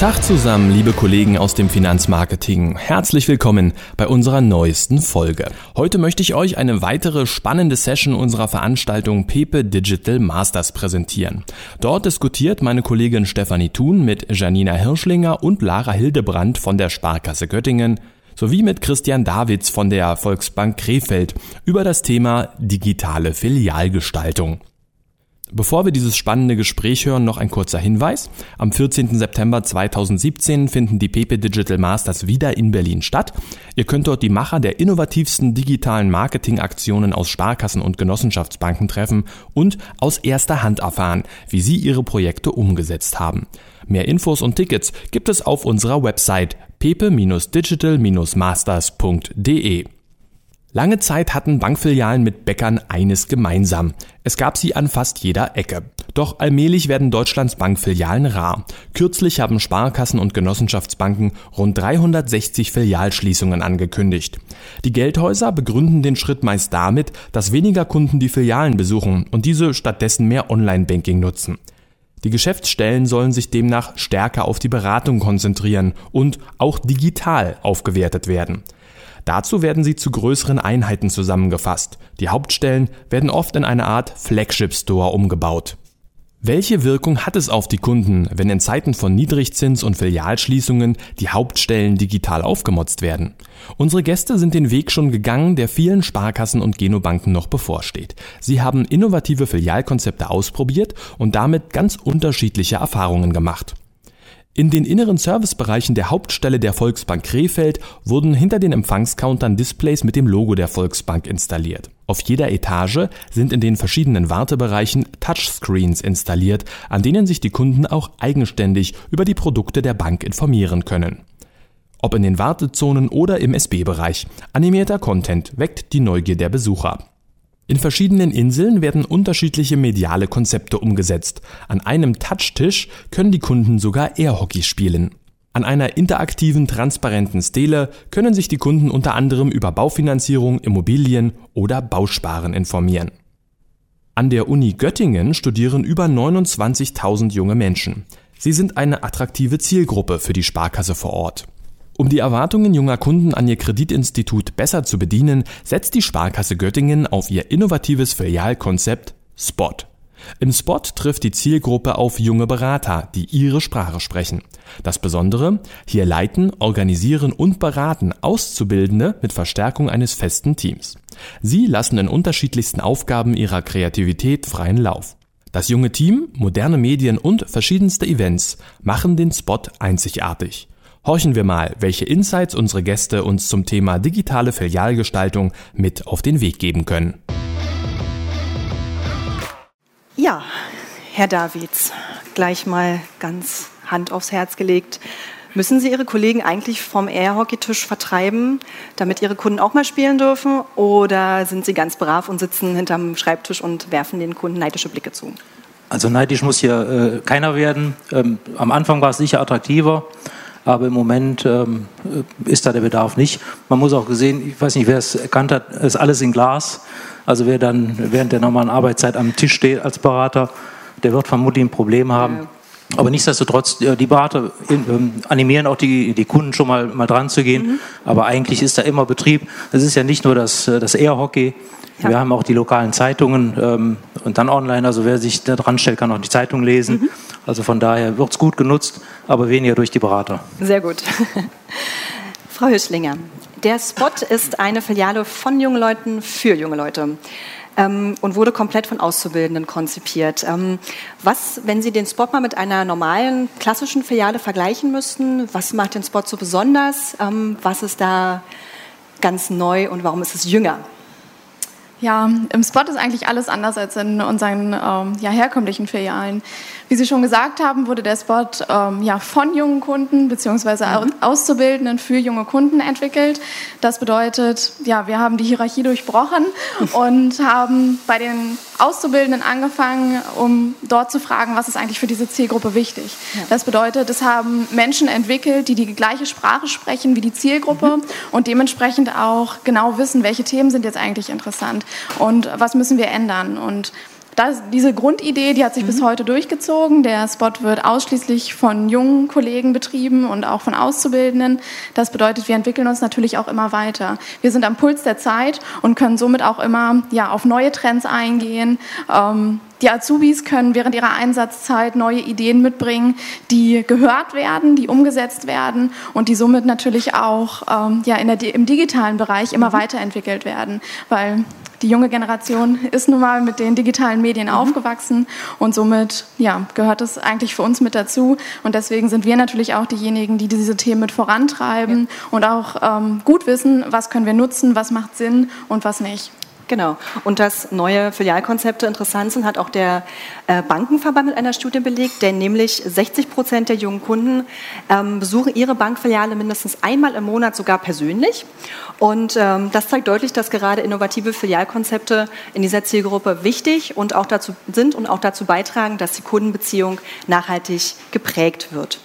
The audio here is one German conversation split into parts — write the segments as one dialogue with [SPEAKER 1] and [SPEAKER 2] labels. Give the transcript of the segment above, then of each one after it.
[SPEAKER 1] Tag zusammen, liebe Kollegen aus dem Finanzmarketing. Herzlich willkommen bei unserer neuesten Folge. Heute möchte ich euch eine weitere spannende Session unserer Veranstaltung Pepe Digital Masters präsentieren. Dort diskutiert meine Kollegin Stefanie Thun mit Janina Hirschlinger und Lara Hildebrandt von der Sparkasse Göttingen sowie mit Christian Davids von der Volksbank Krefeld über das Thema digitale Filialgestaltung. Bevor wir dieses spannende Gespräch hören, noch ein kurzer Hinweis. Am 14. September 2017 finden die PP Digital Masters wieder in Berlin statt. Ihr könnt dort die Macher der innovativsten digitalen Marketingaktionen aus Sparkassen und Genossenschaftsbanken treffen und aus erster Hand erfahren, wie sie ihre Projekte umgesetzt haben. Mehr Infos und Tickets gibt es auf unserer Website pepe-digital-masters.de. Lange Zeit hatten Bankfilialen mit Bäckern eines gemeinsam. Es gab sie an fast jeder Ecke. Doch allmählich werden Deutschlands Bankfilialen rar. Kürzlich haben Sparkassen und Genossenschaftsbanken rund 360 Filialschließungen angekündigt. Die Geldhäuser begründen den Schritt meist damit, dass weniger Kunden die Filialen besuchen und diese stattdessen mehr Online-Banking nutzen. Die Geschäftsstellen sollen sich demnach stärker auf die Beratung konzentrieren und auch digital aufgewertet werden. Dazu werden sie zu größeren Einheiten zusammengefasst. Die Hauptstellen werden oft in eine Art Flagship Store umgebaut. Welche Wirkung hat es auf die Kunden, wenn in Zeiten von Niedrigzins und Filialschließungen die Hauptstellen digital aufgemotzt werden? Unsere Gäste sind den Weg schon gegangen, der vielen Sparkassen und Genobanken noch bevorsteht. Sie haben innovative Filialkonzepte ausprobiert und damit ganz unterschiedliche Erfahrungen gemacht. In den inneren Servicebereichen der Hauptstelle der Volksbank Krefeld wurden hinter den Empfangscountern Displays mit dem Logo der Volksbank installiert. Auf jeder Etage sind in den verschiedenen Wartebereichen Touchscreens installiert, an denen sich die Kunden auch eigenständig über die Produkte der Bank informieren können. Ob in den Wartezonen oder im SB-Bereich, animierter Content weckt die Neugier der Besucher. In verschiedenen Inseln werden unterschiedliche mediale Konzepte umgesetzt. An einem Touchtisch können die Kunden sogar Airhockey spielen. An einer interaktiven, transparenten Stele können sich die Kunden unter anderem über Baufinanzierung, Immobilien oder Bausparen informieren. An der Uni Göttingen studieren über 29.000 junge Menschen. Sie sind eine attraktive Zielgruppe für die Sparkasse vor Ort. Um die Erwartungen junger Kunden an ihr Kreditinstitut besser zu bedienen, setzt die Sparkasse Göttingen auf ihr innovatives Filialkonzept Spot. Im Spot trifft die Zielgruppe auf junge Berater, die ihre Sprache sprechen. Das Besondere, hier leiten, organisieren und beraten Auszubildende mit Verstärkung eines festen Teams. Sie lassen in unterschiedlichsten Aufgaben ihrer Kreativität freien Lauf. Das junge Team, moderne Medien und verschiedenste Events machen den Spot einzigartig. Horchen wir mal, welche Insights unsere Gäste uns zum Thema digitale Filialgestaltung mit auf den Weg geben können.
[SPEAKER 2] Ja, Herr Davids, gleich mal ganz Hand aufs Herz gelegt. Müssen Sie Ihre Kollegen eigentlich vom Airhockey-Tisch vertreiben, damit Ihre Kunden auch mal spielen dürfen? Oder sind Sie ganz brav und sitzen hinterm Schreibtisch und werfen den Kunden neidische Blicke zu?
[SPEAKER 3] Also neidisch muss hier äh, keiner werden. Ähm, am Anfang war es sicher attraktiver. Aber im Moment ähm, ist da der Bedarf nicht. Man muss auch gesehen, ich weiß nicht, wer es erkannt hat, ist alles in Glas. Also wer dann während der normalen Arbeitszeit am Tisch steht als Berater, der wird vermutlich ein Problem haben. Ja. Aber nichtsdestotrotz, die Berater ähm, animieren auch die, die Kunden schon mal, mal dran zu gehen. Mhm. Aber eigentlich ist da immer Betrieb. Es ist ja nicht nur das, das Airhockey, ja. Wir haben auch die lokalen Zeitungen ähm, und dann online. Also wer sich da dran stellt, kann auch die Zeitung lesen. Mhm. Also von daher wird es gut genutzt, aber weniger durch die Berater.
[SPEAKER 2] Sehr gut. Frau Hüschlinger, der Spot ist eine Filiale von jungen Leuten für junge Leute ähm, und wurde komplett von Auszubildenden konzipiert. Ähm, was, wenn Sie den Spot mal mit einer normalen, klassischen Filiale vergleichen müssten, was macht den Spot so besonders? Ähm, was ist da ganz neu und warum ist es jünger?
[SPEAKER 4] Ja, im Spot ist eigentlich alles anders als in unseren ähm, ja, herkömmlichen Filialen. Wie Sie schon gesagt haben, wurde der Spot ähm, ja, von jungen Kunden bzw. Mhm. Auszubildenden für junge Kunden entwickelt. Das bedeutet, ja, wir haben die Hierarchie durchbrochen und haben bei den Auszubildenden angefangen, um dort zu fragen, was ist eigentlich für diese Zielgruppe wichtig. Ja. Das bedeutet, es haben Menschen entwickelt, die die gleiche Sprache sprechen wie die Zielgruppe mhm. und dementsprechend auch genau wissen, welche Themen sind jetzt eigentlich interessant und was müssen wir ändern. Und das, diese Grundidee, die hat sich mhm. bis heute durchgezogen. Der Spot wird ausschließlich von jungen Kollegen betrieben und auch von Auszubildenden. Das bedeutet, wir entwickeln uns natürlich auch immer weiter. Wir sind am Puls der Zeit und können somit auch immer ja, auf neue Trends eingehen. Ähm, die Azubis können während ihrer Einsatzzeit neue Ideen mitbringen, die gehört werden, die umgesetzt werden und die somit natürlich auch ähm, ja, in der, im digitalen Bereich immer mhm. weiterentwickelt werden. Weil die junge Generation ist nun mal mit den digitalen Medien mhm. aufgewachsen und somit ja, gehört es eigentlich für uns mit dazu. Und deswegen sind wir natürlich auch diejenigen, die diese Themen mit vorantreiben ja. und auch ähm, gut wissen, was können wir nutzen, was macht Sinn und was nicht.
[SPEAKER 2] Genau. Und dass neue Filialkonzepte interessant sind, hat auch der äh, Bankenverband mit einer Studie belegt, denn nämlich 60 Prozent der jungen Kunden ähm, besuchen ihre Bankfiliale mindestens einmal im Monat sogar persönlich. Und ähm, das zeigt deutlich, dass gerade innovative Filialkonzepte in dieser Zielgruppe wichtig und auch dazu sind und auch dazu beitragen, dass die Kundenbeziehung nachhaltig geprägt wird.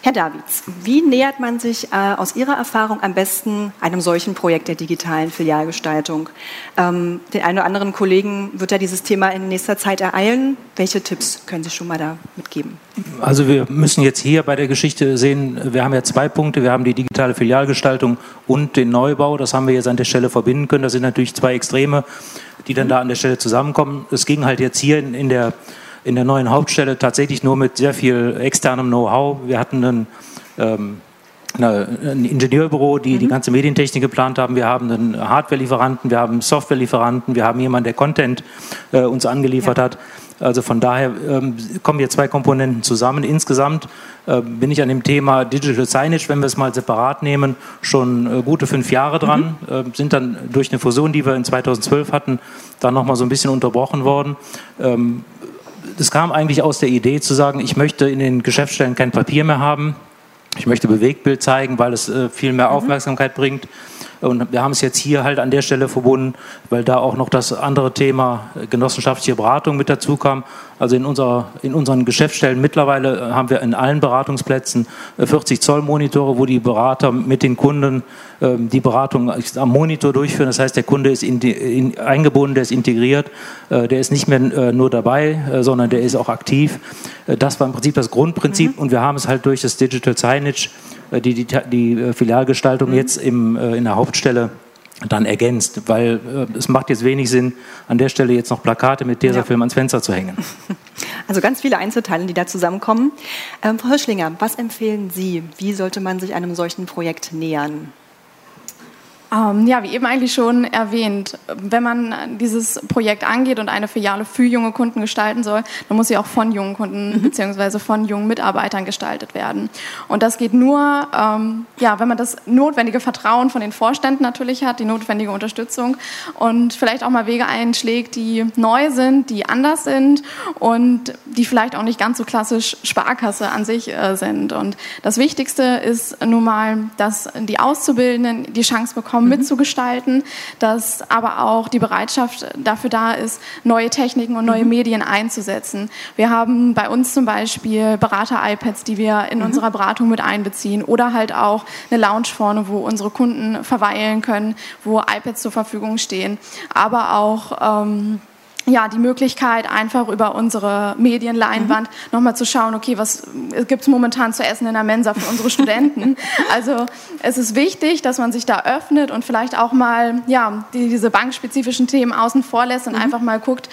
[SPEAKER 2] Herr Davids, wie nähert man sich äh, aus Ihrer Erfahrung am besten einem solchen Projekt der digitalen Filialgestaltung? Ähm, den einen oder anderen Kollegen wird ja dieses Thema in nächster Zeit ereilen. Welche Tipps können Sie schon mal da mitgeben?
[SPEAKER 3] Also wir müssen jetzt hier bei der Geschichte sehen, wir haben ja zwei Punkte. Wir haben die digitale Filialgestaltung und den Neubau. Das haben wir jetzt an der Stelle verbinden können. Das sind natürlich zwei Extreme, die dann da an der Stelle zusammenkommen. Es ging halt jetzt hier in, in der in der neuen Hauptstelle tatsächlich nur mit sehr viel externem Know-how. Wir hatten einen, ähm, ein Ingenieurbüro, die mhm. die ganze Medientechnik geplant haben. Wir haben einen Hardware-Lieferanten, wir haben einen Software-Lieferanten, wir haben jemanden, der Content äh, uns angeliefert ja. hat. Also von daher ähm, kommen hier zwei Komponenten zusammen. Insgesamt äh, bin ich an dem Thema Digital Signage, wenn wir es mal separat nehmen, schon äh, gute fünf Jahre dran. Mhm. Äh, sind dann durch eine Fusion, die wir in 2012 hatten, dann nochmal so ein bisschen unterbrochen worden. Ähm, das kam eigentlich aus der Idee zu sagen, ich möchte in den Geschäftsstellen kein Papier mehr haben. Ich möchte Bewegtbild zeigen, weil es äh, viel mehr mhm. Aufmerksamkeit mhm. bringt. Und wir haben es jetzt hier halt an der Stelle verbunden, weil da auch noch das andere Thema äh, genossenschaftliche Beratung mit dazu kam. Also in, unserer, in unseren Geschäftsstellen mittlerweile äh, haben wir in allen Beratungsplätzen 40 Zoll Monitore, wo die Berater mit den Kunden ähm, die Beratung am Monitor durchführen. Das heißt, der Kunde ist in in, eingebunden, der ist integriert, der ist nicht mehr nur dabei, sondern der ist auch aktiv. Das war im Prinzip das Grundprinzip mhm. und wir haben es halt durch das Digital Signage äh, die, die, die äh, Filialgestaltung mhm. jetzt im, äh, in der Hauptstelle dann ergänzt, weil äh, es macht jetzt wenig Sinn, an der Stelle jetzt noch Plakate mit Tesafilm ja. ans Fenster zu hängen.
[SPEAKER 2] Also ganz viele Einzelteile, die da zusammenkommen. Ähm, Frau Hirschlinger, was empfehlen Sie? Wie sollte man sich einem solchen Projekt nähern?
[SPEAKER 4] Ähm, ja, wie eben eigentlich schon erwähnt, wenn man dieses Projekt angeht und eine Filiale für junge Kunden gestalten soll, dann muss sie auch von jungen Kunden mhm. bzw. von jungen Mitarbeitern gestaltet werden. Und das geht nur, ähm, ja, wenn man das notwendige Vertrauen von den Vorständen natürlich hat, die notwendige Unterstützung und vielleicht auch mal Wege einschlägt, die neu sind, die anders sind und die vielleicht auch nicht ganz so klassisch Sparkasse an sich äh, sind. Und das Wichtigste ist nun mal, dass die Auszubildenden die Chance bekommen, Raum mhm. mitzugestalten, dass aber auch die Bereitschaft dafür da ist, neue Techniken und neue mhm. Medien einzusetzen. Wir haben bei uns zum Beispiel Berater-iPads, die wir in mhm. unserer Beratung mit einbeziehen oder halt auch eine Lounge vorne, wo unsere Kunden verweilen können, wo iPads zur Verfügung stehen, aber auch ähm, ja, die Möglichkeit, einfach über unsere Medienleinwand mhm. nochmal zu schauen, okay, was gibt es momentan zu essen in der Mensa für unsere Studenten. also es ist wichtig, dass man sich da öffnet und vielleicht auch mal ja, die, diese bankspezifischen Themen außen vor lässt und mhm. einfach mal guckt,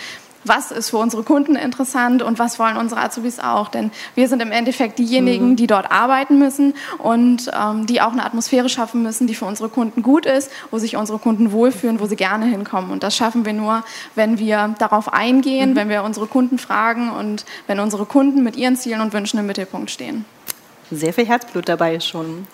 [SPEAKER 4] was ist für unsere Kunden interessant und was wollen unsere Azubis auch. Denn wir sind im Endeffekt diejenigen, mhm. die dort arbeiten müssen und ähm, die auch eine Atmosphäre schaffen müssen, die für unsere Kunden gut ist, wo sich unsere Kunden wohlfühlen, wo sie gerne hinkommen. Und das schaffen wir nur, wenn wir darauf eingehen, mhm. wenn wir unsere Kunden fragen und wenn unsere Kunden mit ihren Zielen und Wünschen im Mittelpunkt stehen.
[SPEAKER 2] Sehr viel Herzblut dabei schon.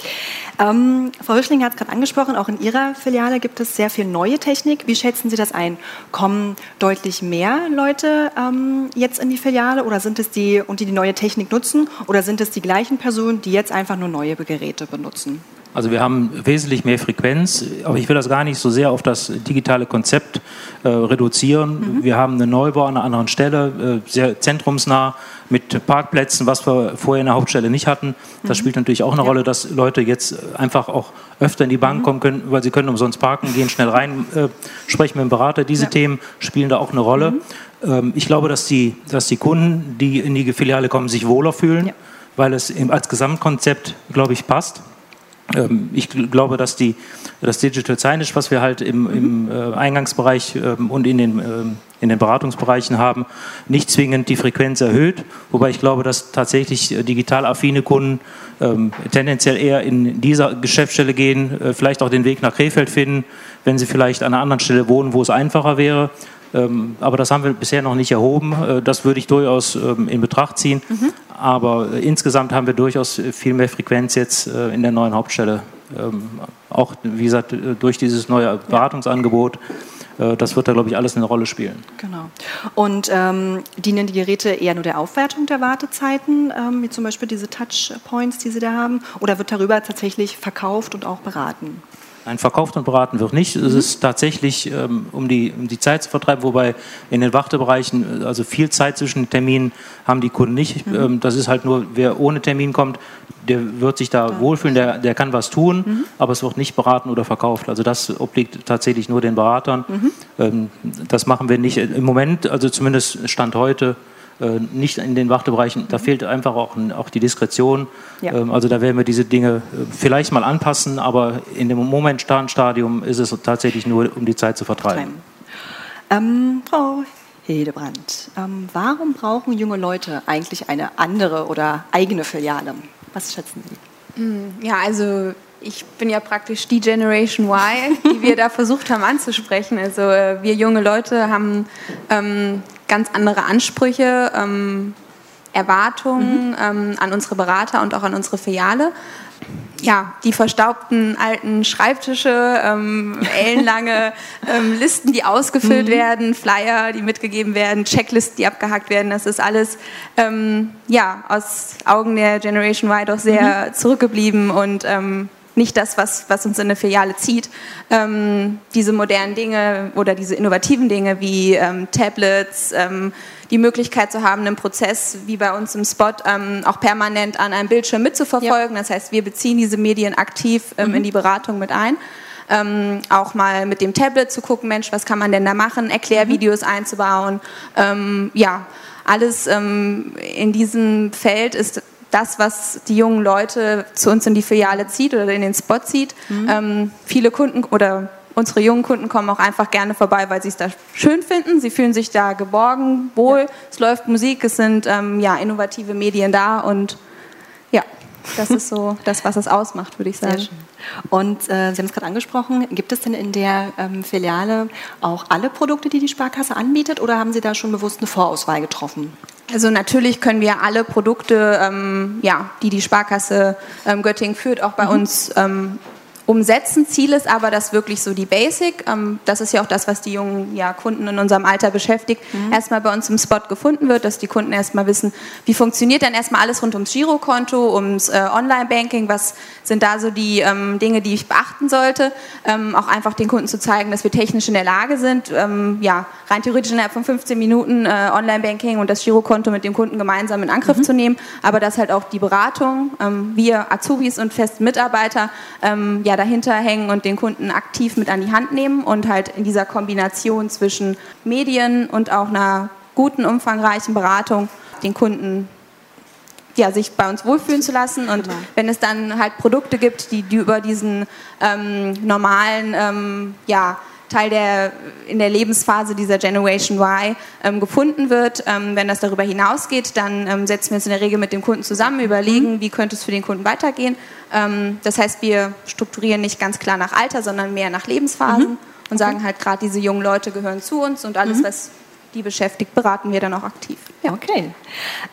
[SPEAKER 2] Ähm, Frau Rüschling hat es gerade angesprochen, auch in Ihrer Filiale gibt es sehr viel neue Technik. Wie schätzen Sie das ein? Kommen deutlich mehr Leute ähm, jetzt in die Filiale oder sind es die, und die die neue Technik nutzen, oder sind es die gleichen Personen, die jetzt einfach nur neue Geräte benutzen?
[SPEAKER 3] Also wir haben wesentlich mehr Frequenz, aber ich will das gar nicht so sehr auf das digitale Konzept äh, reduzieren. Mhm. Wir haben einen Neubau an einer anderen Stelle, äh, sehr zentrumsnah mit Parkplätzen, was wir vorher in der Hauptstelle nicht hatten. Das mhm. spielt natürlich auch eine ja. Rolle, dass Leute jetzt einfach auch öfter in die Bank mhm. kommen können, weil sie können umsonst parken, gehen schnell rein, äh, sprechen mit dem Berater. Diese ja. Themen spielen da auch eine Rolle. Mhm. Ähm, ich glaube, dass die, dass die Kunden, die in die Filiale kommen, sich wohler fühlen, ja. weil es als Gesamtkonzept, glaube ich, passt. Ähm, ich glaube, dass die, das Digital Signage, was wir halt im, im äh, Eingangsbereich ähm, und in den, ähm, in den Beratungsbereichen haben, nicht zwingend die Frequenz erhöht. Wobei ich glaube, dass tatsächlich äh, digital affine Kunden tendenziell eher in dieser Geschäftsstelle gehen, äh, vielleicht auch den Weg nach Krefeld finden, wenn sie vielleicht an einer anderen Stelle wohnen, wo es einfacher wäre. Aber das haben wir bisher noch nicht erhoben. das würde ich durchaus in Betracht ziehen. Mhm. Aber äh, insgesamt haben wir durchaus viel mehr Frequenz jetzt äh, in der neuen Hauptstelle. Ähm, auch, wie gesagt, äh, durch dieses neue Beratungsangebot. Das wird da, glaube ich, alles eine Rolle spielen.
[SPEAKER 2] Genau. Und ähm, dienen die Geräte eher nur der Aufwertung der Wartezeiten, ähm, wie zum Beispiel diese Touchpoints, die Sie da haben, oder wird darüber tatsächlich verkauft und auch beraten?
[SPEAKER 3] Nein, verkauft und beraten wird nicht. Mhm. Es ist tatsächlich, ähm, um, die, um die Zeit zu vertreiben, wobei in den Wartebereichen, äh, also viel Zeit zwischen Terminen haben die Kunden nicht. Mhm. Ähm, das ist halt nur, wer ohne Termin kommt, der wird sich da ja. wohlfühlen, der, der kann was tun, mhm. aber es wird nicht beraten oder verkauft. Also das obliegt tatsächlich nur den Beratern. Mhm. Ähm, das machen wir nicht im Moment, also zumindest Stand heute nicht in den Wartebereichen. Da fehlt einfach auch, auch die Diskretion. Ja. Ähm, also da werden wir diese Dinge äh, vielleicht mal anpassen, aber in dem momentanen Stadium ist es tatsächlich nur, um die Zeit zu vertreiben.
[SPEAKER 2] Ähm, Frau Hildebrand, ähm, warum brauchen junge Leute eigentlich eine andere oder eigene Filiale? Was schätzen Sie?
[SPEAKER 5] Hm, ja, also ich bin ja praktisch die Generation Y, die wir da versucht haben anzusprechen. Also äh, wir junge Leute haben ähm, ganz andere Ansprüche, ähm, Erwartungen mhm. ähm, an unsere Berater und auch an unsere Filiale. Ja, die verstaubten alten Schreibtische, ähm, ellenlange ähm, Listen, die ausgefüllt mhm. werden, Flyer, die mitgegeben werden, Checklisten, die abgehakt werden, das ist alles ähm, ja, aus Augen der Generation Y doch sehr mhm. zurückgeblieben und ähm, nicht das, was, was uns in eine Filiale zieht. Ähm, diese modernen Dinge oder diese innovativen Dinge wie ähm, Tablets, ähm, die Möglichkeit zu haben, einen Prozess wie bei uns im Spot ähm, auch permanent an einem Bildschirm mitzuverfolgen. Ja. Das heißt, wir beziehen diese Medien aktiv ähm, mhm. in die Beratung mit ein. Ähm, auch mal mit dem Tablet zu gucken, Mensch, was kann man denn da machen, Erklärvideos mhm. einzubauen. ja, alles in diesem Feld ist das, was die jungen Leute zu uns in die Filiale zieht oder in den Spot zieht. Mhm. Ähm, viele Kunden oder unsere jungen Kunden kommen auch einfach gerne vorbei, weil sie es da schön finden. Sie fühlen sich da geborgen, wohl. Ja. Es läuft Musik, es sind ähm, ja, innovative Medien da und ja, das ist so das, was es ausmacht, würde ich sagen.
[SPEAKER 2] Und äh, Sie haben es gerade angesprochen, gibt es denn in der ähm, Filiale auch alle Produkte, die die Sparkasse anbietet oder haben Sie da schon bewusst eine Vorauswahl getroffen?
[SPEAKER 5] Also natürlich können wir alle Produkte, ähm, ja, die die Sparkasse ähm, Göttingen führt, auch bei mhm. uns ähm, umsetzen. Ziel ist aber, dass wirklich so die Basic, ähm, das ist ja auch das, was die jungen ja, Kunden in unserem Alter beschäftigt, mhm. erstmal bei uns im Spot gefunden wird, dass die Kunden erstmal wissen, wie funktioniert denn erstmal alles rund ums Girokonto, ums äh, Online-Banking, was sind da so die ähm, Dinge, die ich beachten sollte. Ähm, auch einfach den Kunden zu zeigen, dass wir technisch in der Lage sind, ähm, ja, rein theoretisch innerhalb von 15 Minuten äh, Online-Banking und das Girokonto mit dem Kunden gemeinsam in Angriff mhm. zu nehmen, aber dass halt auch die Beratung, ähm, wir Azubis und festen Mitarbeiter, ähm, ja, dahinter hängen und den Kunden aktiv mit an die Hand nehmen und halt in dieser Kombination zwischen Medien und auch einer guten, umfangreichen Beratung den Kunden ja, sich bei uns wohlfühlen zu lassen. Und genau. wenn es dann halt Produkte gibt, die, die über diesen ähm, normalen ähm, ja, Teil der, in der Lebensphase dieser Generation Y ähm, gefunden wird. Ähm, wenn das darüber hinausgeht, dann ähm, setzen wir uns in der Regel mit dem Kunden zusammen, überlegen, mhm. wie könnte es für den Kunden weitergehen. Ähm, das heißt, wir strukturieren nicht ganz klar nach Alter, sondern mehr nach Lebensphasen mhm. und sagen halt gerade, diese jungen Leute gehören zu uns und alles, mhm. was die beschäftigt, beraten wir dann auch aktiv.
[SPEAKER 2] Ja. Okay.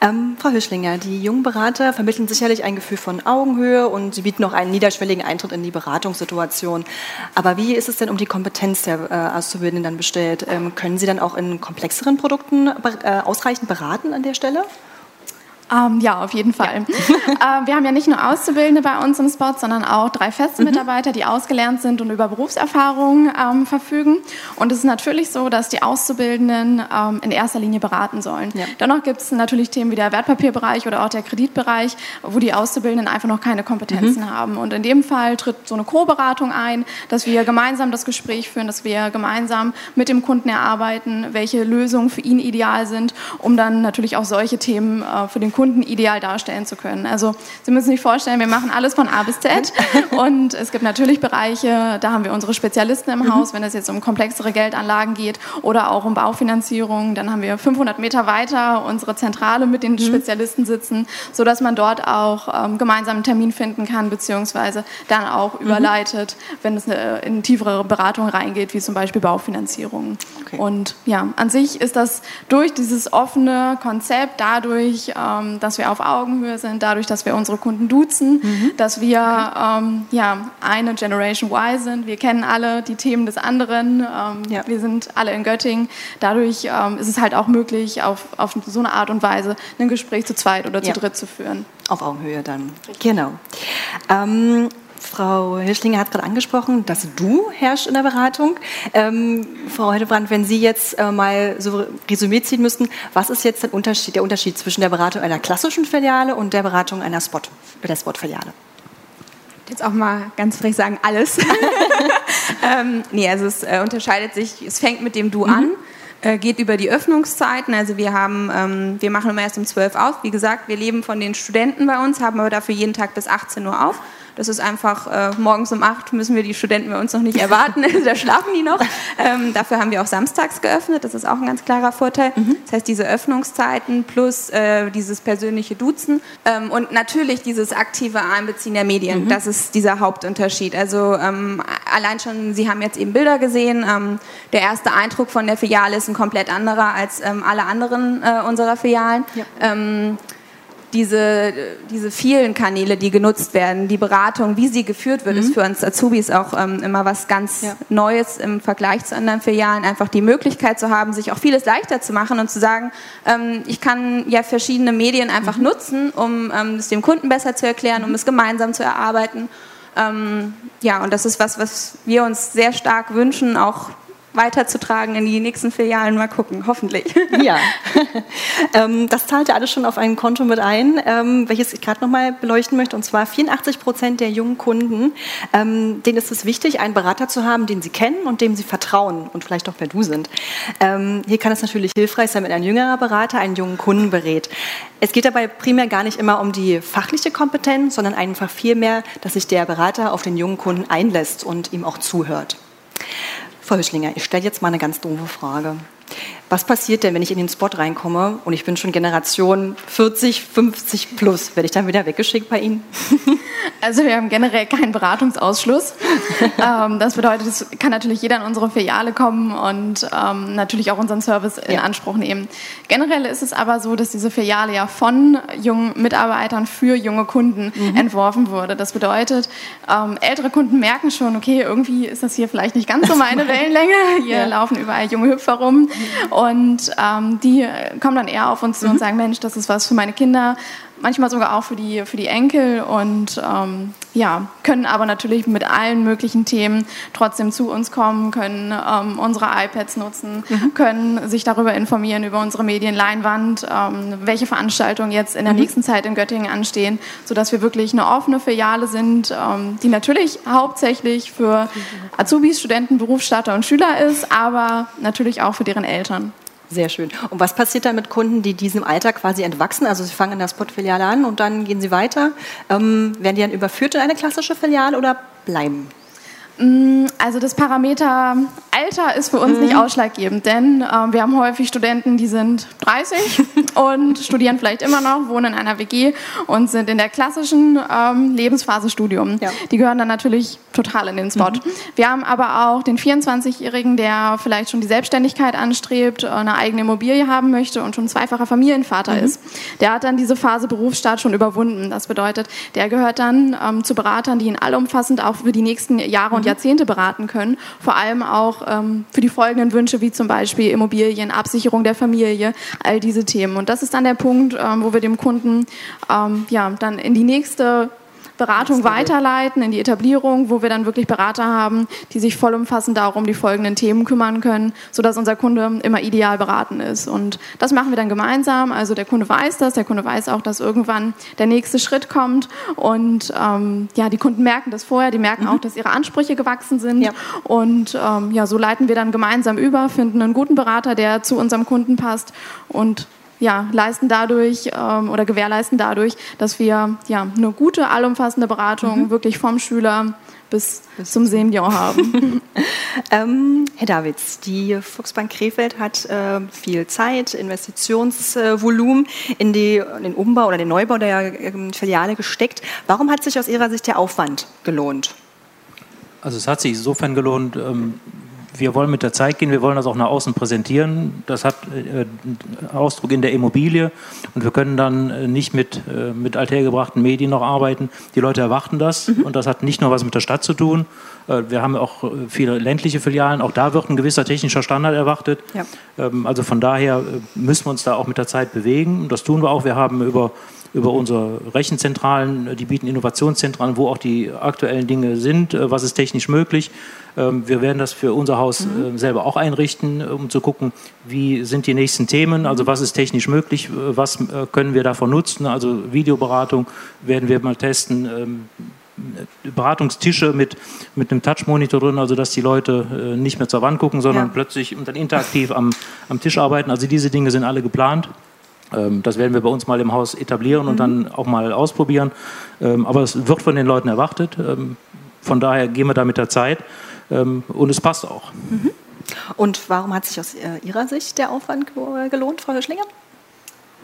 [SPEAKER 2] Ähm, Frau Hüschlinger, die jungen Berater vermitteln sicherlich ein Gefühl von Augenhöhe und sie bieten auch einen niederschwelligen Eintritt in die Beratungssituation. Aber wie ist es denn um die Kompetenz der äh, Auszubildenden dann bestellt? Ähm, können Sie dann auch in komplexeren Produkten äh, ausreichend beraten an der Stelle?
[SPEAKER 4] Ähm, ja, auf jeden Fall. Ja. äh, wir haben ja nicht nur Auszubildende bei uns im Spot, sondern auch drei feste mhm. Mitarbeiter, die ausgelernt sind und über Berufserfahrung ähm, verfügen. Und es ist natürlich so, dass die Auszubildenden ähm, in erster Linie beraten sollen. Ja. Dennoch gibt es natürlich Themen wie der Wertpapierbereich oder auch der Kreditbereich, wo die Auszubildenden einfach noch keine Kompetenzen mhm. haben. Und in dem Fall tritt so eine Co-Beratung ein, dass wir gemeinsam das Gespräch führen, dass wir gemeinsam mit dem Kunden erarbeiten, welche Lösungen für ihn ideal sind, um dann natürlich auch solche Themen äh, für den Kunden Kunden ideal darstellen zu können. Also Sie müssen sich vorstellen, wir machen alles von A bis Z und es gibt natürlich Bereiche, da haben wir unsere Spezialisten im mhm. Haus, wenn es jetzt um komplexere Geldanlagen geht oder auch um Baufinanzierung, dann haben wir 500 Meter weiter unsere Zentrale mit den mhm. Spezialisten sitzen, sodass man dort auch ähm, gemeinsam einen Termin finden kann, beziehungsweise dann auch mhm. überleitet, wenn es eine, in tiefere Beratung reingeht, wie zum Beispiel Baufinanzierung. Okay. Und ja, an sich ist das durch dieses offene Konzept, dadurch, ähm, ähm, dass wir auf Augenhöhe sind, dadurch, dass wir unsere Kunden duzen, mhm. dass wir okay. ähm, ja, eine Generation Y sind. Wir kennen alle die Themen des anderen. Ähm, ja. Wir sind alle in Göttingen. Dadurch ähm, ist es halt auch möglich, auf, auf so eine Art und Weise ein Gespräch zu zweit oder zu ja. dritt zu führen.
[SPEAKER 2] Auf Augenhöhe dann. Genau. Frau Hirschlinger hat gerade angesprochen, dass du herrscht in der Beratung. Ähm, Frau Heidebrand, wenn Sie jetzt äh, mal so Resümee ziehen müssten, was ist jetzt der Unterschied, der Unterschied zwischen der Beratung einer klassischen Filiale und der Beratung einer Spot, der Spot-Filiale?
[SPEAKER 5] Jetzt auch mal ganz frech sagen, alles. ähm, nee, also es äh, unterscheidet sich, es fängt mit dem Du mhm. an äh, geht über die Öffnungszeiten. Also wir haben, ähm, wir machen immer erst um 12 auf. Wie gesagt, wir leben von den Studenten bei uns, haben aber dafür jeden Tag bis 18 Uhr auf. Das ist einfach, äh, morgens um 8 müssen wir die Studenten bei uns noch nicht erwarten, da schlafen die noch. Ähm, dafür haben wir auch samstags geöffnet, das ist auch ein ganz klarer Vorteil. Mhm. Das heißt, diese Öffnungszeiten plus äh, dieses persönliche Duzen ähm, und natürlich dieses aktive Einbeziehen der Medien, mhm. das ist dieser Hauptunterschied. Also ähm, allein schon, Sie haben jetzt eben Bilder gesehen, ähm, der erste Eindruck von der Filiale ist ein komplett anderer als ähm, alle anderen äh, unserer Filialen. Ja ähm, diese, diese vielen Kanäle, die genutzt werden, die Beratung, wie sie geführt wird, mhm. ist für uns Azubis auch ähm, immer was ganz ja. Neues im Vergleich zu anderen Filialen. Einfach die Möglichkeit zu haben, sich auch vieles leichter zu machen und zu sagen, ähm, ich kann ja verschiedene Medien einfach mhm. nutzen, um ähm, es dem Kunden besser zu erklären, um mhm. es gemeinsam zu erarbeiten. Ähm, ja, und das ist was, was wir uns sehr stark wünschen, auch weiterzutragen in die nächsten Filialen. Mal gucken, hoffentlich.
[SPEAKER 2] Ja, ähm, das zahlte alles schon auf ein Konto mit ein, ähm, welches ich gerade nochmal beleuchten möchte. Und zwar 84 Prozent der jungen Kunden, ähm, denen ist es wichtig, einen Berater zu haben, den sie kennen und dem sie vertrauen und vielleicht auch per Du sind. hier kann es natürlich hilfreich sein, wenn ein jüngerer Berater einen jungen Kunden berät. Es geht dabei primär gar nicht immer um die fachliche Kompetenz, sondern einfach vielmehr, dass sich der Berater auf den jungen Kunden einlässt und ihm auch zuhört. Frau Hüschlinger, ich stelle jetzt mal eine ganz doofe Frage. Was passiert denn, wenn ich in den Spot reinkomme und ich bin schon Generation 40, 50 plus? Werde ich dann wieder weggeschickt bei Ihnen?
[SPEAKER 4] Also wir haben generell keinen Beratungsausschluss. Ähm, das bedeutet, es kann natürlich jeder in unsere Filiale kommen und ähm, natürlich auch unseren Service in ja. Anspruch nehmen. Generell ist es aber so, dass diese Filiale ja von jungen Mitarbeitern für junge Kunden mhm. entworfen wurde. Das bedeutet, ähm, ältere Kunden merken schon, okay, irgendwie ist das hier vielleicht nicht ganz so meine Wellenlänge. Hier ja. laufen überall junge Hüpfer rum. Mhm. Und ähm, die kommen dann eher auf uns zu mhm. und sagen, Mensch, das ist was für meine Kinder, manchmal sogar auch für die, für die Enkel und ähm, ja, können aber natürlich mit allen möglichen Themen trotzdem zu uns kommen, können ähm, unsere iPads nutzen, mhm. können sich darüber informieren, über unsere Medienleinwand, ähm, welche Veranstaltungen jetzt in der mhm. nächsten Zeit in Göttingen anstehen, sodass wir wirklich eine offene Filiale sind, ähm, die natürlich hauptsächlich für Azubis, Studenten, Berufsstarter und Schüler ist, aber natürlich auch für deren Eltern.
[SPEAKER 2] Sehr schön. Und was passiert dann mit Kunden, die diesem Alter quasi entwachsen? Also sie fangen in der Spot-Filiale an und dann gehen sie weiter. Ähm, werden die dann überführt in eine klassische Filiale oder bleiben?
[SPEAKER 4] Mm, also das Parameter Alter ist für uns mhm. nicht ausschlaggebend, denn ähm, wir haben häufig Studenten, die sind 30 und studieren vielleicht immer noch, wohnen in einer WG und sind in der klassischen ähm, Lebensphase Studium. Ja. Die gehören dann natürlich total in den Spot. Mhm. Wir haben aber auch den 24-Jährigen, der vielleicht schon die Selbstständigkeit anstrebt, eine eigene Immobilie haben möchte und schon zweifacher Familienvater mhm. ist. Der hat dann diese Phase Berufsstart schon überwunden. Das bedeutet, der gehört dann ähm, zu Beratern, die ihn allumfassend auch für die nächsten Jahre und Jahrzehnte beraten können, vor allem auch ähm, für die folgenden Wünsche, wie zum Beispiel Immobilien, Absicherung der Familie, all diese Themen. Und das ist dann der Punkt, ähm, wo wir dem Kunden ähm, ja, dann in die nächste Beratung weiterleiten in die Etablierung, wo wir dann wirklich Berater haben, die sich vollumfassend darum die folgenden Themen kümmern können, sodass unser Kunde immer ideal beraten ist. Und das machen wir dann gemeinsam. Also der Kunde weiß das, der Kunde weiß auch, dass irgendwann der nächste Schritt kommt. Und ähm, ja, die Kunden merken das vorher, die merken mhm. auch, dass ihre Ansprüche gewachsen sind. Ja. Und ähm, ja, so leiten wir dann gemeinsam über, finden einen guten Berater, der zu unserem Kunden passt und ja, leisten dadurch ähm, oder gewährleisten dadurch, dass wir ja, eine gute, allumfassende Beratung mhm. wirklich vom Schüler bis, bis zum Senior haben.
[SPEAKER 2] ähm, Herr Davids, die Volksbank Krefeld hat äh, viel Zeit, Investitionsvolumen in, die, in den Umbau oder den Neubau der äh, Filiale gesteckt. Warum hat sich aus Ihrer Sicht der Aufwand gelohnt?
[SPEAKER 3] Also es hat sich insofern gelohnt, ähm, wir wollen mit der Zeit gehen, wir wollen das auch nach außen präsentieren. Das hat äh, Ausdruck in der Immobilie und wir können dann äh, nicht mit, äh, mit althergebrachten Medien noch arbeiten. Die Leute erwarten das mhm. und das hat nicht nur was mit der Stadt zu tun. Äh, wir haben auch äh, viele ländliche Filialen, auch da wird ein gewisser technischer Standard erwartet. Ja. Ähm, also von daher äh, müssen wir uns da auch mit der Zeit bewegen. Das tun wir auch. Wir haben über über unsere Rechenzentralen, die bieten Innovationszentralen, wo auch die aktuellen Dinge sind, äh, was ist technisch möglich. Ähm, wir werden das für unser Haus mhm. Äh, selber auch einrichten, um zu gucken, wie sind die nächsten Themen, also was ist technisch möglich, was äh, können wir davon nutzen. Also Videoberatung werden wir mal testen. Ähm, Beratungstische mit, mit einem Touch-Monitor drin, also dass die Leute nicht mehr zur Wand gucken, sondern ja. plötzlich und dann interaktiv am, am Tisch arbeiten. Also diese Dinge sind alle geplant. Ähm, das werden wir bei uns mal im Haus etablieren und mhm. dann auch mal ausprobieren. Ähm, aber es wird von den Leuten erwartet. Ähm, von daher gehen wir da mit der Zeit und es passt auch. Mhm.
[SPEAKER 2] Und warum hat sich aus äh, Ihrer Sicht der Aufwand gelohnt, Frau Hirschlinger?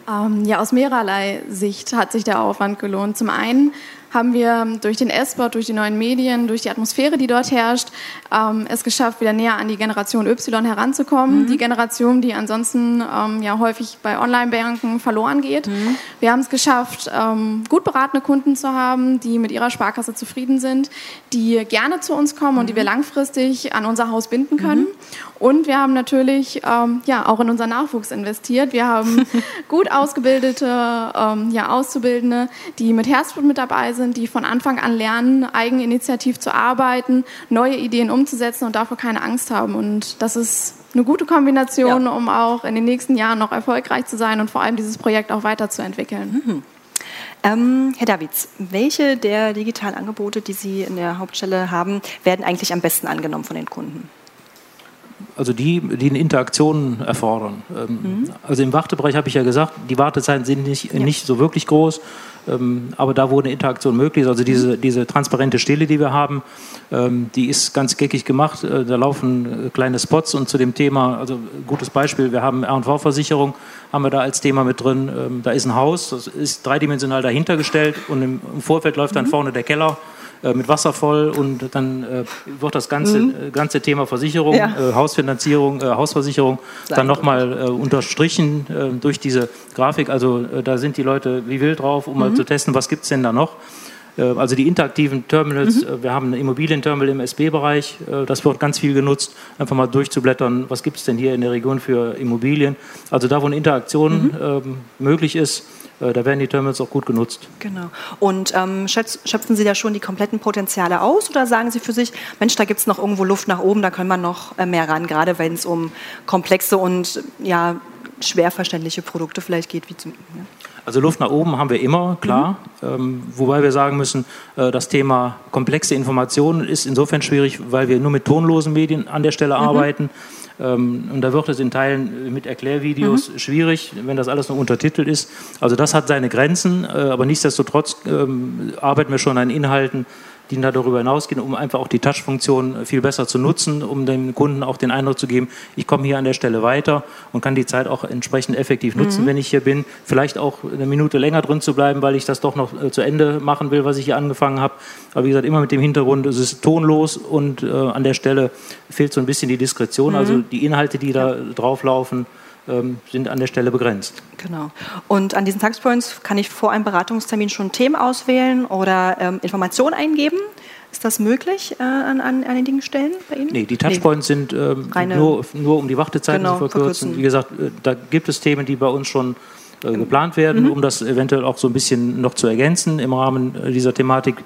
[SPEAKER 4] Ähm, ja, aus mehrerlei Sicht hat sich der Aufwand gelohnt. Zum einen haben wir durch den S-Bot, durch die neuen Medien, durch die Atmosphäre, die dort herrscht, ähm, es geschafft, wieder näher an die Generation Y heranzukommen. Mhm. Die Generation, die ansonsten ähm, ja häufig bei Online-Banken verloren geht. Mhm. Wir haben es geschafft, ähm, gut beratene Kunden zu haben, die mit ihrer Sparkasse zufrieden sind, die gerne zu uns kommen mhm. und die wir langfristig an unser Haus binden können. Mhm. Und wir haben natürlich ähm, ja, auch in unseren Nachwuchs investiert. Wir haben gut ausgebildete ähm, ja, Auszubildende, die mit Herzblut mit dabei sind sind, die von Anfang an lernen, eigeninitiativ zu arbeiten, neue Ideen umzusetzen und davor keine Angst haben. Und das ist eine gute Kombination, ja. um auch in den nächsten Jahren noch erfolgreich zu sein und vor allem dieses Projekt auch weiterzuentwickeln.
[SPEAKER 2] Mhm. Ähm, Herr Davids, welche der digitalen Angebote, die Sie in der Hauptstelle haben, werden eigentlich am besten angenommen von den Kunden?
[SPEAKER 3] also die, die eine Interaktion erfordern. Ähm, mhm. Also im Wartebereich habe ich ja gesagt, die Wartezeiten sind nicht, ja. nicht so wirklich groß, aber da wo eine Interaktion möglich ist, also diese, diese transparente Stille, die wir haben, ähm, die ist ganz geckig gemacht. Äh, da laufen äh, kleine Spots und zu dem Thema, also gutes Beispiel, wir haben R&V-Versicherung, haben wir da als Thema mit drin. Da ist ein Haus, das ist dreidimensional dahinter gestellt und im, Vorfeld läuft dann mhm. vorne der Keller äh, mit Wasser voll und dann äh, wird das ganze, mhm. Äh, ganze Thema Versicherung, ja. äh, Hausfinanzierung, Hausversicherung Sein dann nochmal äh, unterstrichen durch diese Grafik. Also da sind die Leute wie wild drauf, um mhm. mal zu testen, was gibt es denn da noch. Also die interaktiven Terminals, mhm. wir haben ein Immobilienterminal im SB-Bereich, das wird ganz viel genutzt, einfach mal durchzublättern, was gibt es denn hier in der Region für Immobilien. Also da, wo eine Interaktion mhm. ähm, möglich ist, da werden die Terminals auch gut genutzt.
[SPEAKER 2] Genau. Und ähm, schöpfen Sie da schon die kompletten Potenziale aus oder sagen Sie für sich, Mensch, da gibt es noch irgendwo Luft nach oben, da können wir noch äh, mehr ran, gerade wenn es um komplexe und ja, schwer verständliche Produkte vielleicht geht, wie zum. Ja.
[SPEAKER 3] Also Luft nach oben haben wir immer, klar. Mhm. Ähm, wobei wir sagen müssen, äh, das Thema komplexe Informationen ist insofern schwierig, weil wir nur mit tonlosen Medien an der Stelle mhm. arbeiten. Ähm, und da wird es in Teilen mit Erklärvideos mhm. schwierig, wenn das alles nur untertitelt ist. Also das hat seine Grenzen, äh, aber nichtsdestotrotz ähm, arbeiten wir schon an Inhalten, die darüber hinausgehen, um einfach auch die Touch-Funktion viel besser zu nutzen, um dem Kunden auch den Eindruck zu geben, ich komme hier an der Stelle weiter und kann die Zeit auch entsprechend effektiv nutzen, mhm. wenn ich hier bin. Vielleicht auch eine Minute länger drin zu bleiben, weil ich das doch noch äh, zu Ende machen will, was ich hier angefangen habe. Aber wie gesagt, immer mit dem Hintergrund, es ist tonlos und äh, an der Stelle fehlt so ein bisschen die Diskretion, mhm. also die Inhalte, die da drauflaufen ähm, sind an der Stelle begrenzt.
[SPEAKER 2] Genau. Und an diesen Touchpoints kann ich vor einem Beratungstermin schon Themen auswählen oder ähm, Informationen eingeben. Ist das möglich äh, an, an einigen Stellen bei Ihnen?
[SPEAKER 3] Nee, die Touchpoints nee. sind ähm, nur, nur um die Wartezeiten genau, zu verkürzen. verkürzen. Wie gesagt, äh, da gibt es Themen, die bei uns schon äh, geplant werden, mhm. um das eventuell auch so ein bisschen noch zu ergänzen im Rahmen äh, dieser Thematik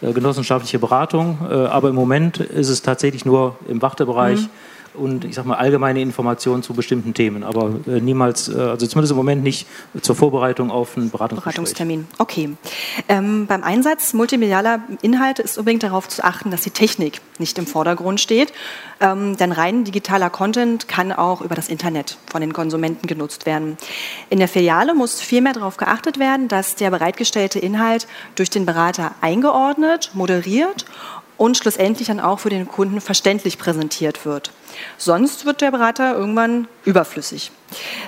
[SPEAKER 3] äh, genossenschaftliche Beratung. Äh, aber im Moment ist es tatsächlich nur im Wartebereich. Mhm und ich sage mal allgemeine Informationen zu bestimmten Themen, aber äh, niemals, äh, also zumindest im Moment nicht zur Vorbereitung auf einen
[SPEAKER 2] Beratungstermin. Okay. Ähm, beim Einsatz multimedialer Inhalte ist unbedingt darauf zu achten, dass die Technik nicht im Vordergrund steht, ähm, denn rein digitaler Content kann auch über das Internet von den Konsumenten genutzt werden. In der Filiale muss vielmehr darauf geachtet werden, dass der bereitgestellte Inhalt durch den Berater eingeordnet, moderiert und schlussendlich dann auch für den Kunden verständlich präsentiert wird. Sonst wird der Berater irgendwann überflüssig.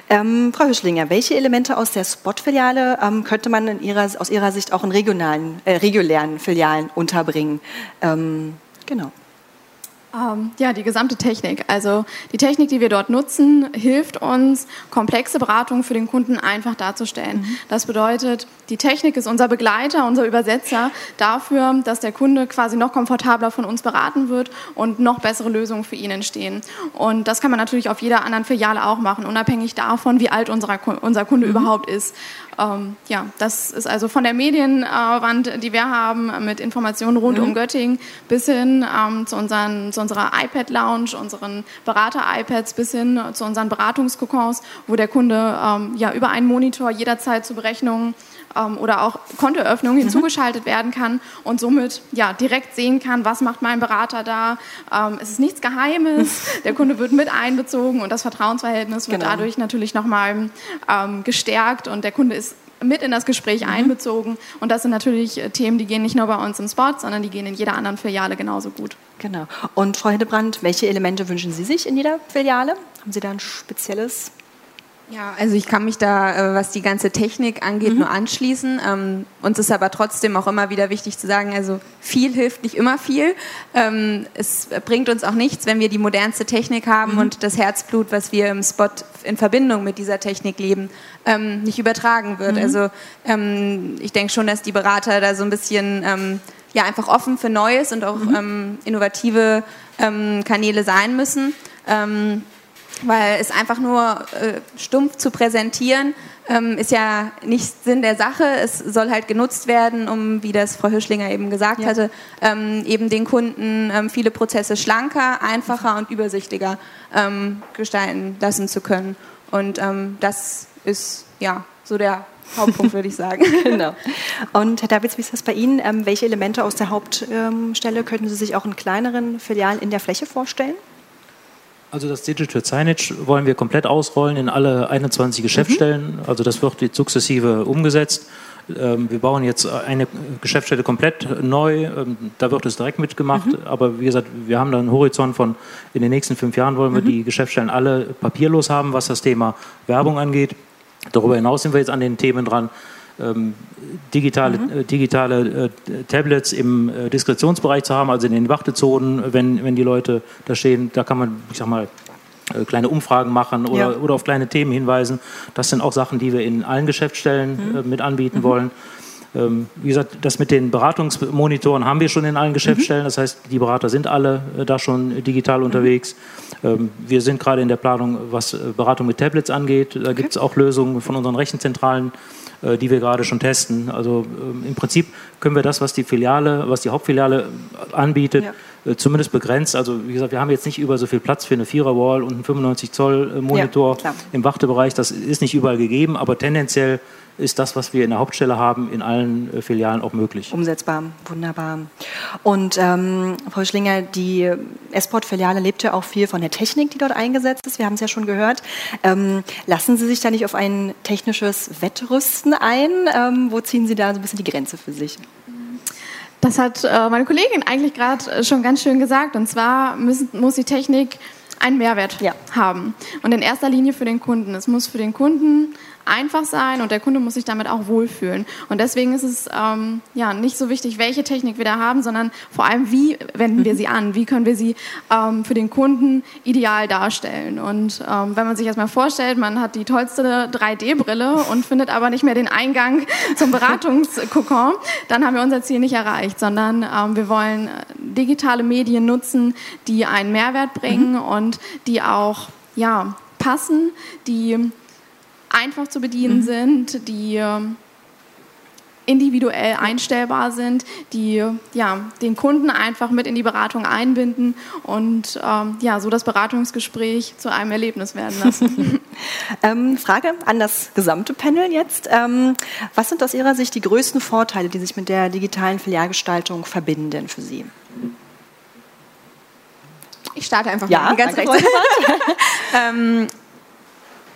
[SPEAKER 2] Ähm, Frau Hüschlinger, welche Elemente aus der Spot-Filiale ähm, könnte man ihrer, aus Ihrer Sicht auch in regionalen, äh, regulären Filialen unterbringen? Ähm, genau.
[SPEAKER 4] Ähm, ja, die gesamte Technik. Also die Technik, die wir dort nutzen, hilft uns, komplexe Beratungen für den Kunden einfach darzustellen. Mhm. Das bedeutet, die Technik ist unser Begleiter, unser Übersetzer dafür, dass der Kunde quasi noch komfortabler von uns beraten wird und noch bessere Lösungen für ihn entstehen. Und das kann man natürlich auf jeder anderen Filiale auch machen, unabhängig davon, wie alt unser, unser Kunde mhm. überhaupt ist. Ähm, ja, das ist also von der Medienwand, die wir haben, mit Informationen rund mhm. um Göttingen, bis hin ähm, zu, unseren, zu unserer iPad-Lounge, unseren Berater-iPads, bis hin zu unseren Beratungskokons, wo der Kunde ähm, ja über einen Monitor jederzeit zu Berechnungen ähm, oder auch Kontoeröffnung mhm. hinzugeschaltet werden kann und somit ja, direkt sehen kann, was macht mein Berater da. Ähm, es ist nichts Geheimes, der Kunde wird mit einbezogen und das Vertrauensverhältnis wird genau. dadurch natürlich nochmal ähm, gestärkt und der Kunde ist mit in das Gespräch mhm. einbezogen. Und das sind natürlich äh, Themen, die gehen nicht nur bei uns im Spot, sondern die gehen in jeder anderen Filiale genauso gut.
[SPEAKER 2] Genau. Und Frau Hillebrand, welche Elemente wünschen Sie sich in jeder Filiale? Haben Sie da ein spezielles
[SPEAKER 5] ja, also ich kann mich da, äh, was die ganze Technik angeht, mhm. nur anschließen. Ähm, uns ist aber trotzdem auch immer wieder wichtig zu sagen, also viel hilft nicht immer viel. Ähm, es bringt uns auch nichts, wenn wir die modernste Technik haben mhm. und das Herzblut, was wir im Spot in Verbindung mit dieser Technik leben, ähm, nicht übertragen wird. Mhm. Also ähm, ich denke schon, dass die Berater da so ein bisschen ähm, ja, einfach offen für Neues und auch mhm. ähm, innovative Kanäle sein müssen weil es einfach nur äh, stumpf zu präsentieren ähm, ist ja nicht Sinn der Sache. Es soll halt genutzt werden, um, wie das Frau Hirschlinger eben gesagt ja. hatte, ähm, eben den Kunden ähm, viele Prozesse schlanker, einfacher und übersichtlicher ähm, gestalten lassen zu können. Und ähm, das ist ja so der Hauptpunkt, würde ich sagen.
[SPEAKER 2] genau. Und Herr Davids, wie ist das bei Ihnen? Ähm, welche Elemente aus der Hauptstelle könnten Sie sich auch in kleineren Filialen in der Fläche vorstellen?
[SPEAKER 3] Also das Digital Signage wollen wir komplett ausrollen in alle 21 Geschäftsstellen. Mhm. Also das wird sukzessive umgesetzt. Ähm, wir bauen jetzt eine Geschäftsstelle komplett neu. Ähm, da wird es direkt mitgemacht. Mhm. Aber wie gesagt, wir haben da einen Horizont von in den nächsten fünf Jahren wollen wir mhm. die Geschäftsstellen alle papierlos haben, was das Thema Werbung angeht. Darüber hinaus sind wir jetzt an den Themen dran, ähm, digitale, mhm. äh, digitale äh, Tablets im äh, Diskretionsbereich zu haben, also in den Wartezonen, wenn, wenn die Leute da stehen, da kann man, ich sag mal, äh, kleine Umfragen machen oder, ja. oder auf kleine Themen hinweisen. Das sind auch Sachen, die wir in allen Geschäftsstellen mhm. Äh, mit anbieten mhm. wollen. Ähm, wie gesagt, das mit den Beratungsmonitoren haben wir schon in allen Geschäftsstellen. Mhm. Das heißt, die Berater sind alle äh, da schon digital unterwegs. Ähm, wir sind gerade in der Planung, was Beratung mit Tablets angeht. Da okay. gibt es auch Lösungen von unseren Rechenzentralen, die wir gerade schon testen. Also ähm, im Prinzip können wir das, was die Filiale, was die Hauptfiliale anbietet, ja. Äh, zumindest begrenzt. Also wie gesagt, wir haben jetzt nicht über so viel Platz für eine Vierer-Wall und einen 95 Zoll äh, Monitor ja, im Wartebereich. Das ist nicht überall gegeben, aber tendenziell ist das, was wir in der Hauptstelle haben, in allen äh, Filialen auch möglich.
[SPEAKER 2] Umsetzbar, wunderbar. Und ähm, Frau Schlinger, die Esport-Filiale lebt ja auch viel von der Technik, die dort eingesetzt ist. Wir haben es ja schon gehört. Ähm, lassen Sie sich da nicht auf ein technisches Wettrüsten ein? Ähm, wo ziehen Sie da so ein bisschen die Grenze für sich?
[SPEAKER 4] Das hat äh, meine Kollegin eigentlich gerade äh, schon ganz schön gesagt. Und zwar müssen, muss die Technik einen Mehrwert ja. haben. Und in erster Linie für den Kunden. Es muss für den Kunden einfach sein und der Kunde muss sich damit auch wohlfühlen. Und deswegen ist es ähm, ja nicht so wichtig, welche Technik wir da haben, sondern vor allem, wie wenden wir sie an? Wie können wir sie ähm, für den Kunden ideal darstellen? Und ähm, wenn man sich erstmal vorstellt, man hat die tollste 3D-Brille und findet aber nicht mehr den Eingang zum Beratungskokon, dann haben wir unser Ziel nicht erreicht, sondern ähm, wir wollen digitale Medien nutzen, die einen Mehrwert bringen mhm. und die auch ja, passen, die einfach zu bedienen mhm. sind, die ähm, individuell einstellbar sind, die ja, den Kunden einfach mit in die Beratung einbinden und ähm, ja, so das Beratungsgespräch zu einem Erlebnis werden lassen.
[SPEAKER 2] ähm, Frage an das gesamte Panel jetzt. Ähm, was sind aus Ihrer Sicht die größten Vorteile, die sich mit der digitalen Filialgestaltung verbinden für Sie?
[SPEAKER 5] Ich starte einfach ja, mal ganz rechts.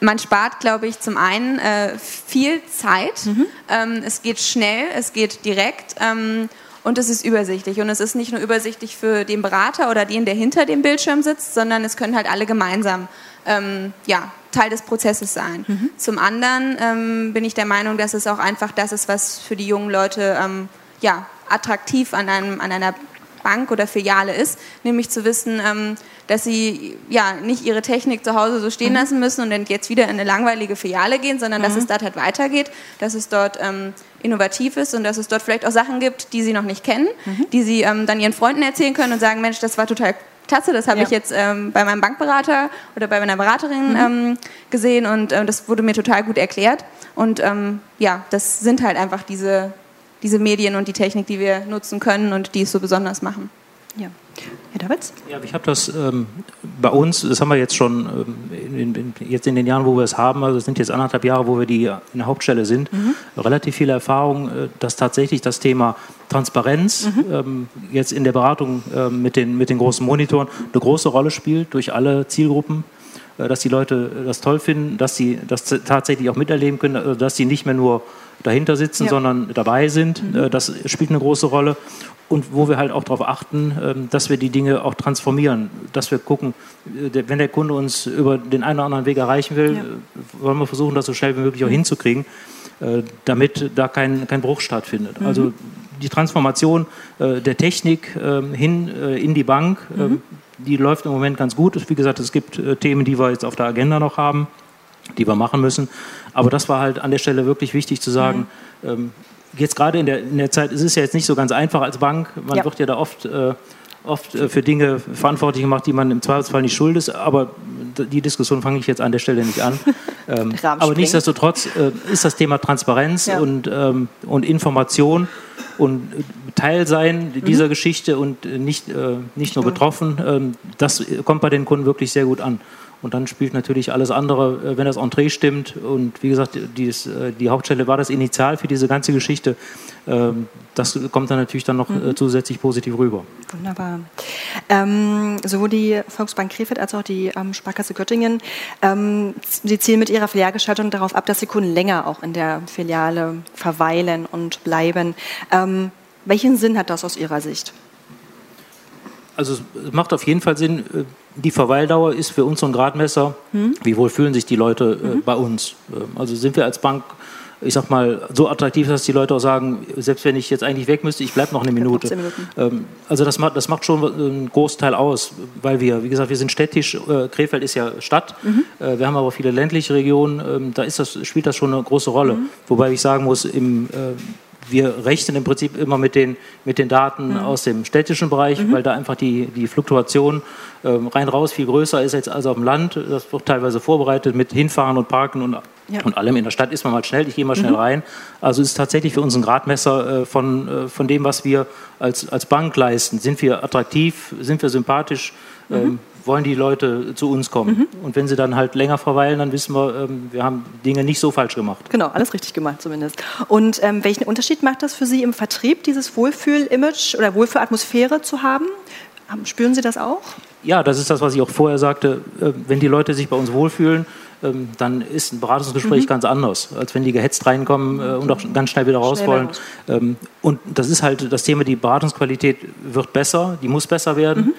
[SPEAKER 5] man spart, glaube ich, zum einen äh, viel Zeit. Mhm. Ähm, es geht schnell, es geht direkt. Ähm, und es ist übersichtlich. Und es ist nicht nur übersichtlich für den Berater oder den, der hinter dem Bildschirm sitzt, sondern es können halt alle gemeinsam ähm, ja, Teil des Prozesses sein. Mhm. Zum anderen ähm, bin ich der Meinung, dass es auch einfach das ist, was für die jungen Leute ähm, ja, attraktiv an, einem, an einer Bank oder Filiale ist, nämlich zu wissen, ähm, dass sie ja nicht ihre Technik zu Hause so stehen mhm. lassen müssen und dann jetzt wieder in eine langweilige Filiale gehen, sondern mhm. dass es dort halt weitergeht, dass es dort ähm, innovativ ist und dass es dort vielleicht auch Sachen gibt, die sie noch nicht kennen, mhm. die sie ähm, dann ihren Freunden erzählen können und sagen, Mensch, das war total klasse, das habe ja. ich jetzt ähm, bei meinem Bankberater oder bei meiner Beraterin mhm. ähm, gesehen und äh, das wurde mir total gut erklärt. Und ähm, ja, das sind halt einfach diese diese Medien und die Technik, die wir nutzen können und die es so besonders machen.
[SPEAKER 2] Ja. Herr Davids?
[SPEAKER 3] Ja, ich habe das ähm, bei uns, das haben wir jetzt schon ähm, in, in, jetzt in den Jahren, wo wir es haben, also es sind jetzt anderthalb Jahre, wo wir die in der Hauptstelle sind, mhm. relativ viele Erfahrung, äh, dass tatsächlich das Thema Transparenz mhm. ähm, jetzt in der Beratung äh, mit, den, mit den großen Monitoren eine große Rolle spielt durch alle Zielgruppen äh, dass die Leute das toll finden, dass sie das tatsächlich auch miterleben können, äh, dass sie nicht mehr nur dahinter sitzen, ja. sondern dabei sind. Mhm. Äh, das spielt eine große Rolle. Und wo wir halt auch darauf achten, ähm, dass wir die Dinge auch transformieren, dass wir gucken, äh, wenn der Kunde uns über den einen oder anderen Weg erreichen will, ja. Äh, wollen wir versuchen, das so schnell wie möglich auch mhm. hinzukriegen, damit da kein, kein Bruch stattfindet. Mhm. Also die Transformation der Technik ähm, hin in die Bank, ähm, mhm. die läuft im Moment ganz gut. Wie gesagt, es gibt Themen, die wir jetzt auf der Agenda noch haben die wir machen müssen. Aber das war halt an der Stelle wirklich wichtig zu sagen. Mhm. Ähm, jetzt gerade in der, in der Zeit, es ist ja jetzt nicht so ganz einfach als Bank. Man ja. wird ja da oft, äh, oft äh, für Dinge verantwortlich gemacht, die man im Zweifelsfall nicht schuld ist. Aber die Diskussion fange ich jetzt an der Stelle nicht an. ähm, aber nichtsdestotrotz äh, ist das Thema Transparenz ja. und, ähm, und Information und äh, Teil sein dieser mhm. Geschichte und äh, nicht, äh, nicht nur betroffen, ähm, das kommt bei den Kunden wirklich sehr gut an. Und dann spielt natürlich alles andere, äh, wenn das Entree stimmt. Und wie gesagt, dies, äh, die Hauptstelle war das Initial für diese ganze Geschichte. Ähm, das kommt dann natürlich dann noch äh, mhm. zusätzlich positiv rüber.
[SPEAKER 2] Wunderbar. Ähm, sowohl die Volksbank Krefeld als auch die ähm, Sparkasse Göttingen, ähm, sie zielen mit ihrer Filialgestaltung darauf ab, dass die Kunden länger auch in der Filiale verweilen und bleiben. Ähm, welchen Sinn hat das aus Ihrer Sicht?
[SPEAKER 3] Also es macht auf jeden Fall Sinn, die Verweildauer ist für uns so ein Gradmesser, hm? wie wohl fühlen sich die Leute äh, mhm. bei uns. Ähm, also sind wir als Bank, ich sag mal, so attraktiv, dass die Leute auch sagen, selbst wenn ich jetzt eigentlich weg müsste, ich bleibe noch eine Minute. Ähm, also das macht, das macht schon einen Großteil aus, weil wir, wie gesagt, wir sind städtisch, äh, Krefeld ist ja Stadt, mhm. äh, wir haben aber viele ländliche Regionen, ähm, da ist das, spielt das schon eine große Rolle. Mhm. Wobei ich sagen muss, im äh, wir rechnen im Prinzip immer mit den, mit den Daten mhm. aus dem städtischen Bereich, mhm. weil da einfach die, die Fluktuation ähm, rein raus viel größer ist als, als auf dem Land. Das wird teilweise vorbereitet mit Hinfahren und Parken und, ja. und allem. In der Stadt ist man mal schnell, ich gehe mal schnell mhm. rein. Also es ist tatsächlich für uns ein Gradmesser äh, von, äh, von dem, was wir als, als Bank leisten. Sind wir attraktiv, sind wir sympathisch? Mhm. Ähm, wollen die Leute zu uns kommen. Mhm. Und wenn sie dann halt länger verweilen, dann wissen wir, ähm, wir haben Dinge nicht so falsch gemacht.
[SPEAKER 2] Genau, alles richtig gemacht zumindest. Und ähm, welchen Unterschied macht das für Sie im Vertrieb, dieses Wohlfühl-Image oder Wohlfühlatmosphäre zu haben? Spüren Sie das auch?
[SPEAKER 3] Ja, das ist das, was ich auch vorher sagte. Äh, wenn die Leute sich bei uns wohlfühlen, ähm, dann ist ein Beratungsgespräch mhm. ganz anders, als wenn die gehetzt reinkommen äh, und auch ganz schnell wieder raus wollen. Ähm, und das ist halt das Thema, die Beratungsqualität wird besser, die muss besser werden. Mhm.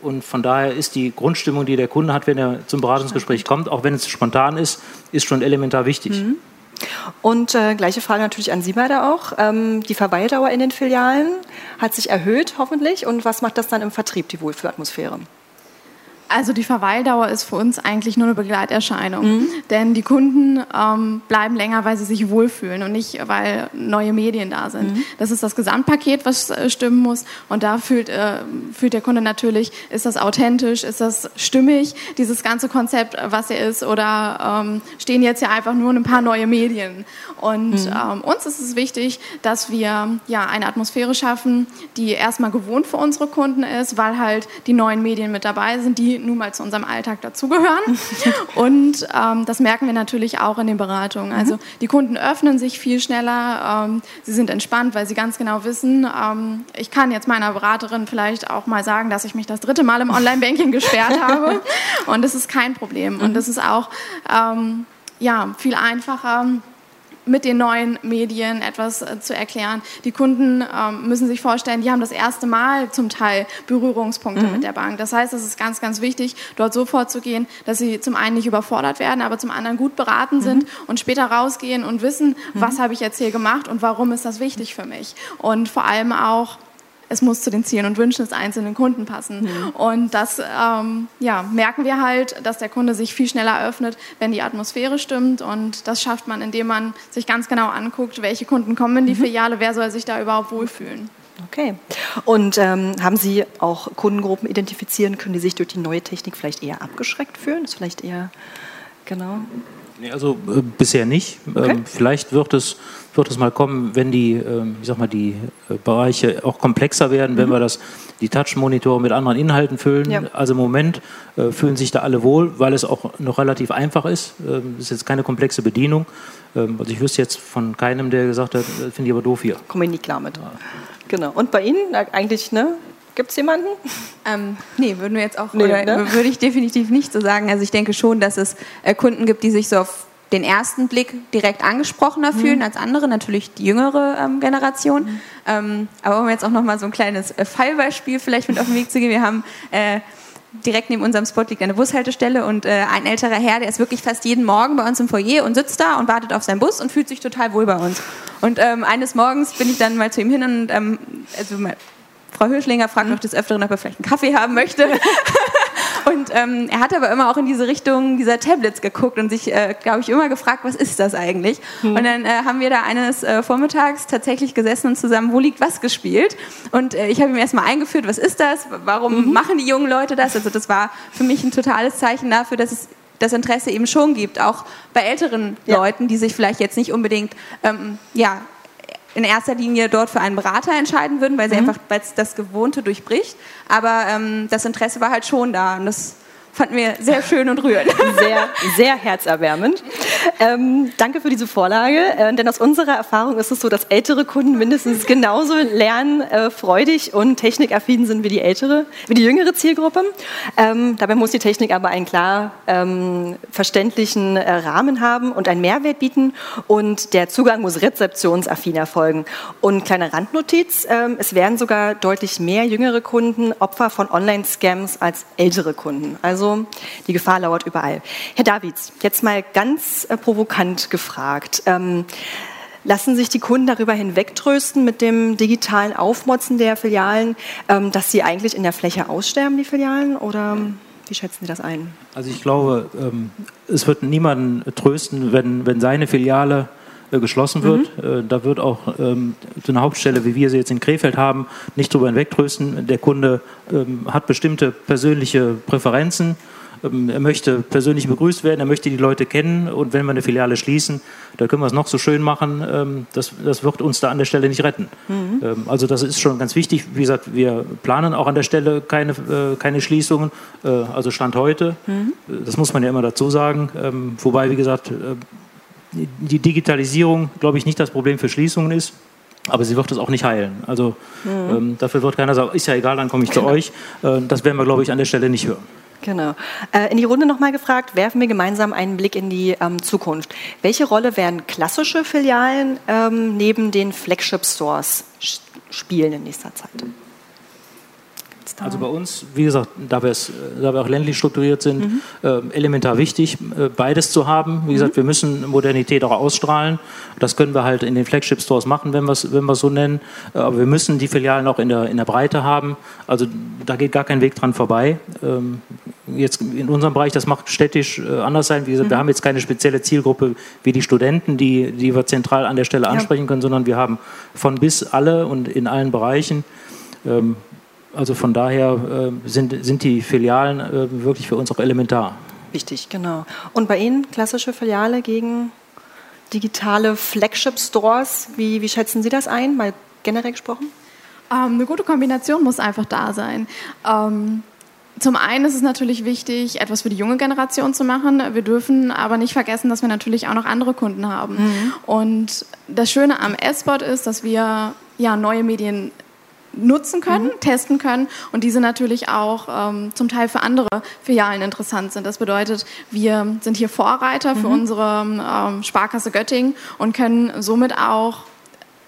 [SPEAKER 3] Und von daher ist die Grundstimmung, die der Kunde hat, wenn er zum Beratungsgespräch kommt, auch wenn es spontan ist, ist schon elementar wichtig. Mhm.
[SPEAKER 2] Und äh, gleiche Frage natürlich an Sie beide auch. Ähm, die Verweildauer in den Filialen hat sich erhöht, hoffentlich. Und was macht das dann im Vertrieb, die Wohlfühlatmosphäre?
[SPEAKER 4] Also die Verweildauer ist für uns eigentlich nur eine Begleiterscheinung. Mhm. Denn die Kunden ähm, bleiben länger, weil sie sich wohlfühlen und nicht, weil neue Medien da sind. Mhm. Das ist das Gesamtpaket, was äh, stimmen muss. Und da fühlt, äh, fühlt der Kunde natürlich, ist das authentisch, ist das stimmig, dieses ganze Konzept, was er ist, oder ähm, stehen jetzt ja einfach nur ein paar neue Medien. Und mhm. ähm, uns ist es wichtig, dass wir ja eine Atmosphäre schaffen, die erstmal gewohnt für unsere Kunden ist, weil halt die neuen Medien mit dabei sind, die nun mal zu unserem Alltag dazugehören. Und ähm, das merken wir natürlich auch in den Beratungen. Also mhm. die Kunden öffnen sich viel schneller, ähm, sie sind entspannt, weil sie ganz genau wissen, ähm, ich kann jetzt meiner Beraterin vielleicht auch mal sagen, dass ich mich das dritte Mal im Online-Banking gesperrt habe. Und das ist kein Problem. Und mhm. das ist auch ähm, ja, viel einfacher mit den neuen Medien etwas äh, zu erklären. Die Kunden ähm, müssen sich vorstellen, die haben das erste Mal zum Teil Berührungspunkte mhm. mit der Bank. Das heißt, es ist ganz, ganz wichtig, dort so vorzugehen, dass sie zum einen nicht überfordert werden, aber zum anderen gut beraten mhm. sind und später rausgehen und wissen, mhm. was habe ich jetzt hier gemacht und warum ist das wichtig für mich. Und vor allem auch, es muss zu den Zielen und Wünschen des einzelnen Kunden passen. Mhm. Und das ähm, ja, merken wir halt, dass der Kunde sich viel schneller öffnet, wenn die Atmosphäre stimmt. Und das schafft man, indem man sich ganz genau anguckt, welche Kunden kommen in die mhm. Filiale, wer soll sich da überhaupt wohlfühlen.
[SPEAKER 2] Okay. Und ähm, haben Sie auch Kundengruppen identifizieren können, die sich durch die neue Technik vielleicht eher abgeschreckt fühlen? Das ist vielleicht eher, genau.
[SPEAKER 3] Nee, also äh, bisher nicht. Okay. Ähm, vielleicht wird es wird es mal kommen, wenn die, ähm, ich sag mal, die äh, Bereiche auch komplexer werden, mhm. wenn wir das, die Touch-Monitore mit anderen Inhalten füllen. Ja. Also im Moment äh, fühlen sich da alle wohl, weil es auch noch relativ einfach ist. Ähm, es ist jetzt keine komplexe Bedienung. Ähm, also ich wüsste jetzt von keinem, der gesagt hat, äh, finde ich aber doof hier.
[SPEAKER 2] Komme ich nicht klar mit. Ja. Genau. Und bei Ihnen eigentlich, ne? Gibt es jemanden?
[SPEAKER 5] Ähm, nee, würden wir jetzt auch, nee, ne? würde ich definitiv nicht so sagen. Also ich denke schon, dass es äh, Kunden gibt, die sich so auf den ersten Blick direkt angesprochener mhm. fühlen als andere, natürlich die jüngere ähm, Generation. Mhm. Ähm, aber um jetzt auch noch mal so ein kleines äh, Fallbeispiel vielleicht mit auf den Weg zu gehen, wir haben äh, direkt neben unserem Spot liegt eine Bushaltestelle und äh, ein älterer Herr, der ist wirklich fast jeden Morgen bei uns im Foyer und sitzt da und wartet auf seinen Bus und fühlt sich total wohl bei uns. Und ähm, eines Morgens bin ich dann mal zu ihm hin und ähm, also Frau Hirschlinger fragt noch des Öfteren, ob er vielleicht einen Kaffee haben möchte. Und ähm, er hat aber immer auch in diese Richtung dieser Tablets geguckt und sich, äh, glaube ich, immer gefragt, was ist das eigentlich? Mhm. Und dann äh, haben wir da eines äh, Vormittags tatsächlich gesessen und zusammen Wo liegt was gespielt. Und äh, ich habe ihm erstmal eingeführt, was ist das? Warum mhm. machen die jungen Leute das? Also das war für mich ein totales Zeichen dafür, dass es das Interesse eben schon gibt, auch bei älteren ja. Leuten, die sich vielleicht jetzt nicht unbedingt ähm, ja, in erster Linie dort für einen Berater entscheiden würden, weil sie mhm. einfach das Gewohnte durchbricht. Aber ähm, das Interesse war halt schon da und das fanden wir sehr schön und rührend.
[SPEAKER 2] Sehr, sehr herzerwärmend. Ähm, danke für diese Vorlage, äh, denn aus unserer Erfahrung ist es so, dass ältere Kunden mindestens genauso lernfreudig und technikaffin sind wie die ältere, wie die jüngere Zielgruppe. Ähm, dabei muss die Technik aber einen klar ähm, verständlichen äh, Rahmen haben und einen Mehrwert bieten und der Zugang muss rezeptionsaffin erfolgen. Und kleine Randnotiz, ähm, es werden sogar deutlich mehr jüngere Kunden Opfer von Online-Scams als ältere Kunden. Also die Gefahr lauert überall. Herr Davids, jetzt mal ganz äh, provokant gefragt. Ähm, lassen sich die Kunden darüber hinwegtrösten mit dem digitalen Aufmotzen der Filialen, ähm, dass sie eigentlich in der Fläche aussterben, die Filialen? Oder wie schätzen Sie das ein?
[SPEAKER 3] Also ich glaube, ähm, es wird niemanden trösten, wenn, wenn seine Filiale äh, geschlossen wird. Mhm. Äh, da wird auch ähm, so eine Hauptstelle, wie wir sie jetzt in Krefeld haben, nicht darüber hinwegtrösten. Der Kunde ähm, hat bestimmte persönliche Präferenzen. Ähm, er möchte persönlich begrüßt werden, er möchte die Leute kennen und wenn wir eine Filiale schließen, da können wir es noch so schön machen, ähm, das, das wird uns da an der Stelle nicht retten. Mhm. Ähm, also das ist schon ganz wichtig. Wie gesagt, wir planen auch an der Stelle keine, äh, keine Schließungen, äh, also Stand heute. Mhm. Das muss man ja immer dazu sagen. Wobei, wie gesagt, äh, die Digitalisierung, glaube ich, nicht das Problem für Schließungen ist. Aber sie wird es auch nicht heilen. Also mhm. ähm, dafür wird keiner sagen, ist ja egal, dann komme ich zu euch. Äh, das werden wir, glaube ich, an der Stelle nicht hören.
[SPEAKER 2] Genau. Äh, in die Runde nochmal gefragt, werfen wir gemeinsam einen Blick in die ähm, Zukunft. Welche Rolle werden klassische Filialen ähm, neben den Flagship-Stores spielen in nächster Zeit?
[SPEAKER 3] Also bei uns, wie gesagt, da, da wir auch ländlich strukturiert sind, mhm. äh, elementar wichtig, äh, beides zu haben. Wie mhm. gesagt, wir müssen Modernität auch ausstrahlen. Das können wir halt in den Flagship-Stores machen, wenn wir es wenn so nennen. Äh, aber wir müssen die Filialen auch in der, in der Breite haben. Also da geht gar kein Weg dran vorbei. Ähm, jetzt in unserem Bereich, das macht städtisch äh, anders sein. Wie gesagt, mhm. wir haben jetzt keine spezielle Zielgruppe wie die Studenten, die, die wir zentral an der Stelle ansprechen ja. können, sondern wir haben von bis alle und in allen Bereichen. Ähm, also von daher äh, sind, sind die Filialen äh, wirklich für uns auch elementar.
[SPEAKER 2] Wichtig, genau. Und bei Ihnen klassische Filiale gegen digitale Flagship-Stores, wie, wie schätzen Sie das ein, mal generell gesprochen?
[SPEAKER 4] Ähm, eine gute Kombination muss einfach da sein. Ähm, zum einen ist es natürlich wichtig, etwas für die junge Generation zu machen. Wir dürfen aber nicht vergessen, dass wir natürlich auch noch andere Kunden haben. Mhm. Und das Schöne am S-Bot ist, dass wir ja neue Medien nutzen können, mhm. testen können und diese natürlich auch ähm, zum Teil für andere Filialen interessant sind. Das bedeutet, wir sind hier Vorreiter mhm. für unsere ähm, Sparkasse Göttingen und können somit auch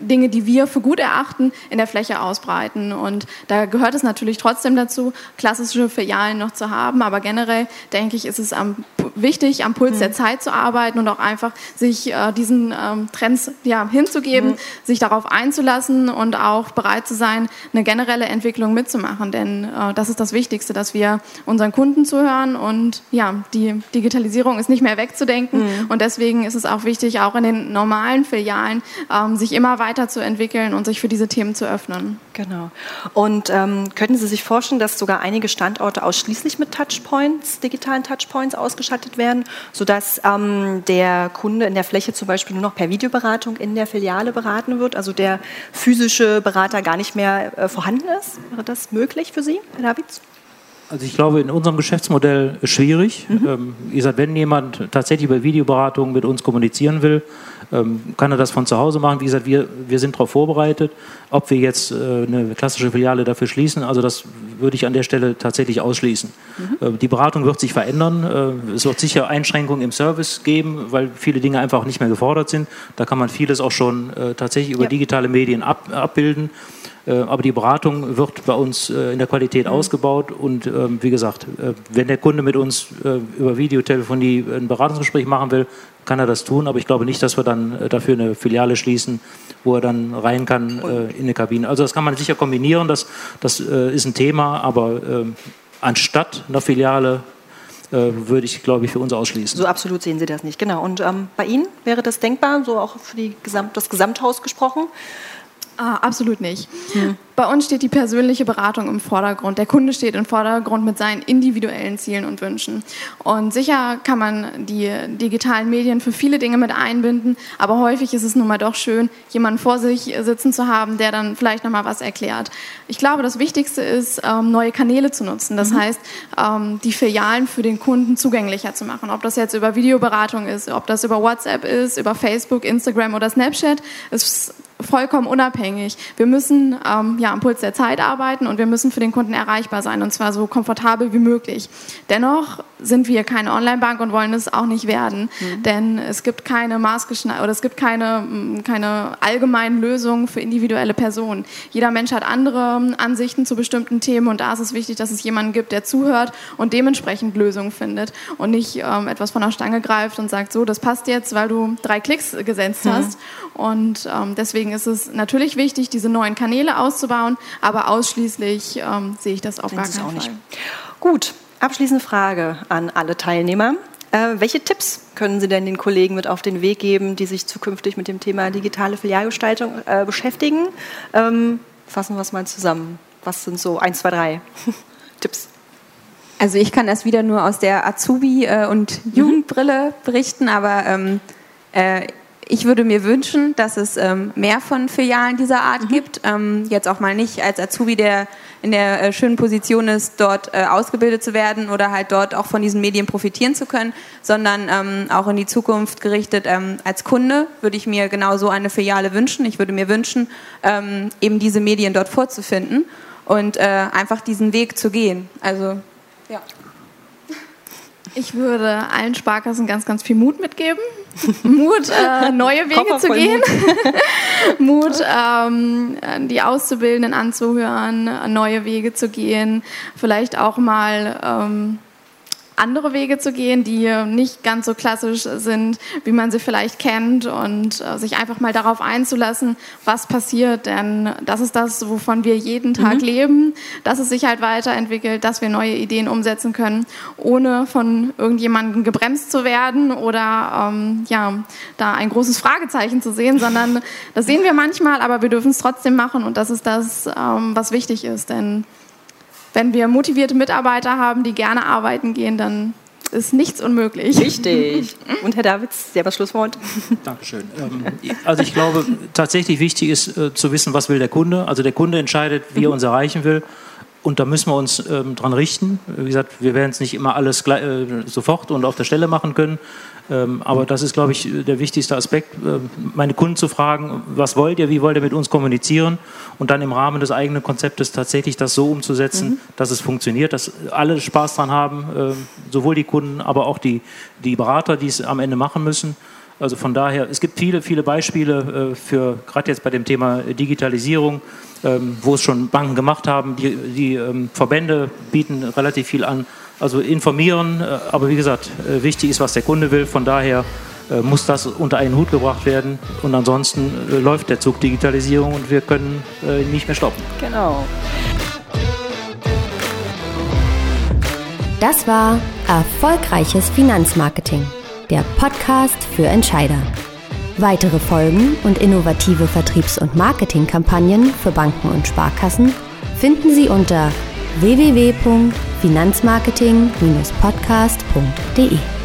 [SPEAKER 4] Dinge, die wir für gut erachten, in der Fläche ausbreiten. Und da gehört es natürlich trotzdem dazu, klassische Filialen noch zu haben. Aber generell denke ich, ist es am, wichtig, am Puls mhm. der Zeit zu arbeiten und auch einfach sich äh, diesen ähm, Trends ja, hinzugeben, mhm. sich darauf einzulassen und auch bereit zu sein, eine generelle Entwicklung mitzumachen. Denn äh, das ist das Wichtigste, dass wir unseren Kunden zuhören und ja, die Digitalisierung ist nicht mehr wegzudenken. Mhm. Und deswegen ist es auch wichtig, auch in den normalen Filialen ähm, sich immer weiter weiterzuentwickeln und sich für diese Themen zu öffnen.
[SPEAKER 2] Genau. Und ähm, könnten Sie sich vorstellen, dass sogar einige Standorte ausschließlich mit Touchpoints, digitalen Touchpoints ausgestattet werden, sodass ähm, der Kunde in der Fläche zum Beispiel nur noch per Videoberatung in der Filiale beraten wird, also der physische Berater gar nicht mehr äh, vorhanden ist? Wäre das möglich für Sie, Herr Davids?
[SPEAKER 3] Also ich glaube, in unserem Geschäftsmodell schwierig. Mhm. Ähm, ihr gesagt, wenn jemand tatsächlich über Videoberatung mit uns kommunizieren will, ähm, kann er das von zu Hause machen. Wie gesagt, wir, wir sind darauf vorbereitet. Ob wir jetzt äh, eine klassische Filiale dafür schließen, also das würde ich an der Stelle tatsächlich ausschließen. Mhm. Äh, die Beratung wird sich verändern. Äh, es wird sicher Einschränkungen im Service geben, weil viele Dinge einfach nicht mehr gefordert sind. Da kann man vieles auch schon tatsächlich über ja. digitale Medien ab, abbilden. Äh, aber die Beratung wird bei uns äh, in der Qualität mhm. ausgebaut und ähm, wie gesagt, äh, wenn der Kunde mit uns über Videotelefonie ein Beratungsgespräch machen will, kann er das tun, aber ich glaube nicht, dass wir dann dafür eine Filiale schließen, wo er dann rein kann in eine Kabine. Also das kann man sicher kombinieren, das, das ist ein Thema, aber ähm, anstatt einer Filiale würde ich, glaube ich, für uns ausschließen.
[SPEAKER 2] So absolut sehen Sie das nicht, genau. Und ähm, bei Ihnen wäre das denkbar, so auch für Gesamt, das Gesamthaus gesprochen?
[SPEAKER 4] Ah, absolut nicht. Hm. Bei uns steht die persönliche Beratung im Vordergrund. Der Kunde steht im Vordergrund mit seinen individuellen Zielen und Wünschen. Und sicher kann man die digitalen Medien für viele Dinge mit einbinden, aber häufig ist es nun mal doch schön, jemanden vor sich sitzen zu haben, der dann vielleicht noch mal was erklärt. Ich glaube, das Wichtigste ist, ähm, neue Kanäle zu nutzen. Das mhm. heißt, ähm, die Filialen für den Kunden zugänglicher zu machen. Ob das jetzt über Videoberatung ist, ob das über WhatsApp ist, über Facebook, Instagram oder Snapchat, ist vollkommen unabhängig. Wir müssen ähm, ja, am Puls der Zeit arbeiten und wir müssen für den Kunden erreichbar sein und zwar so komfortabel wie möglich. Dennoch sind wir keine Online-Bank und wollen es auch nicht werden, mhm. denn es gibt keine maßgeschneiderte oder es gibt keine, mm, keine allgemeinen Lösungen für individuelle Personen. Jeder Mensch hat andere mm, Ansichten zu bestimmten Themen und da ist es wichtig, dass es jemanden gibt, der zuhört und dementsprechend Lösungen findet und nicht ähm, etwas von der Stange greift und sagt, so, das passt jetzt, weil du drei Klicks gesetzt mhm. hast. Und ähm, deswegen ist es natürlich wichtig, diese neuen Kanäle auszubauen, aber ausschließlich ähm, sehe ich das auf gar keinen Fall. Nicht.
[SPEAKER 2] Gut, Abschließende Frage an alle Teilnehmer. Äh, welche Tipps können Sie denn den Kollegen mit auf den Weg geben, die sich zukünftig mit dem Thema digitale Filialgestaltung äh, beschäftigen? Ähm, fassen wir es mal zusammen. Was sind so eins, zwei, drei Tipps?
[SPEAKER 5] Also ich kann das wieder nur aus der Azubi- äh, und mhm. Jugendbrille berichten, aber ähm, äh, ich würde mir wünschen, dass es ähm, mehr von Filialen dieser Art mhm. gibt. Ähm, jetzt auch mal nicht als Azubi, der in der äh, schönen Position ist, dort äh, ausgebildet zu werden oder halt dort auch von diesen Medien profitieren zu können, sondern ähm, auch in die Zukunft gerichtet. Ähm, als Kunde würde ich mir genau so eine Filiale wünschen. Ich würde mir wünschen, ähm, eben diese Medien dort vorzufinden und äh, einfach diesen Weg zu gehen. Also, ja.
[SPEAKER 4] Ich würde allen Sparkassen ganz, ganz viel Mut mitgeben. Mut, äh, neue Wege zu gehen. Mut, Mut ähm, die Auszubildenden anzuhören, neue Wege zu gehen. Vielleicht auch mal ähm, andere Wege zu gehen, die nicht ganz so klassisch sind, wie man sie vielleicht kennt und äh, sich einfach mal darauf einzulassen, was passiert. Denn das ist das, wovon wir jeden Tag mhm. leben, dass es sich halt weiterentwickelt, dass wir neue Ideen umsetzen können, ohne von irgendjemandem gebremst zu werden oder ähm, ja, da ein großes Fragezeichen zu sehen, sondern das sehen wir manchmal, aber wir dürfen es trotzdem machen und das ist das, ähm, was wichtig ist. Denn wenn wir motivierte Mitarbeiter haben, die gerne arbeiten gehen, dann ist nichts unmöglich.
[SPEAKER 2] Richtig. Und Herr Davids, selber Schlusswort.
[SPEAKER 3] Dankeschön. Ähm, also ich glaube, tatsächlich wichtig ist äh, zu wissen, was will der Kunde. Also der Kunde entscheidet, wie er mhm. uns erreichen will. Und da müssen wir uns ähm, dran richten. Wie gesagt, wir werden es nicht immer alles gleich, äh, sofort und auf der Stelle machen können. Ähm, aber das ist, glaube ich, der wichtigste Aspekt, äh, meine Kunden zu fragen, was wollt ihr, wie wollt ihr mit uns kommunizieren und dann im Rahmen des eigenen Konzeptes tatsächlich das so umzusetzen, mhm. dass es funktioniert, dass alle Spaß dran haben, äh, sowohl die Kunden, aber auch die, die Berater, die es am Ende machen müssen. Also von daher, es gibt viele, viele Beispiele äh, für, gerade jetzt bei dem Thema Digitalisierung, ähm, wo es schon Banken gemacht haben. Die, die ähm, Verbände bieten relativ viel an. Also informieren, äh, aber wie gesagt, äh, wichtig ist, was der Kunde will. Von daher muss das unter einen Hut gebracht werden. Und ansonsten läuft der Zug Digitalisierung und wir können ihn nicht mehr stoppen.
[SPEAKER 2] Genau.
[SPEAKER 6] Das war erfolgreiches Finanzmarketing der Podcast für Entscheider. Weitere Folgen und innovative Vertriebs- und Marketingkampagnen für Banken und Sparkassen finden Sie unter www.finanzmarketing-podcast.de.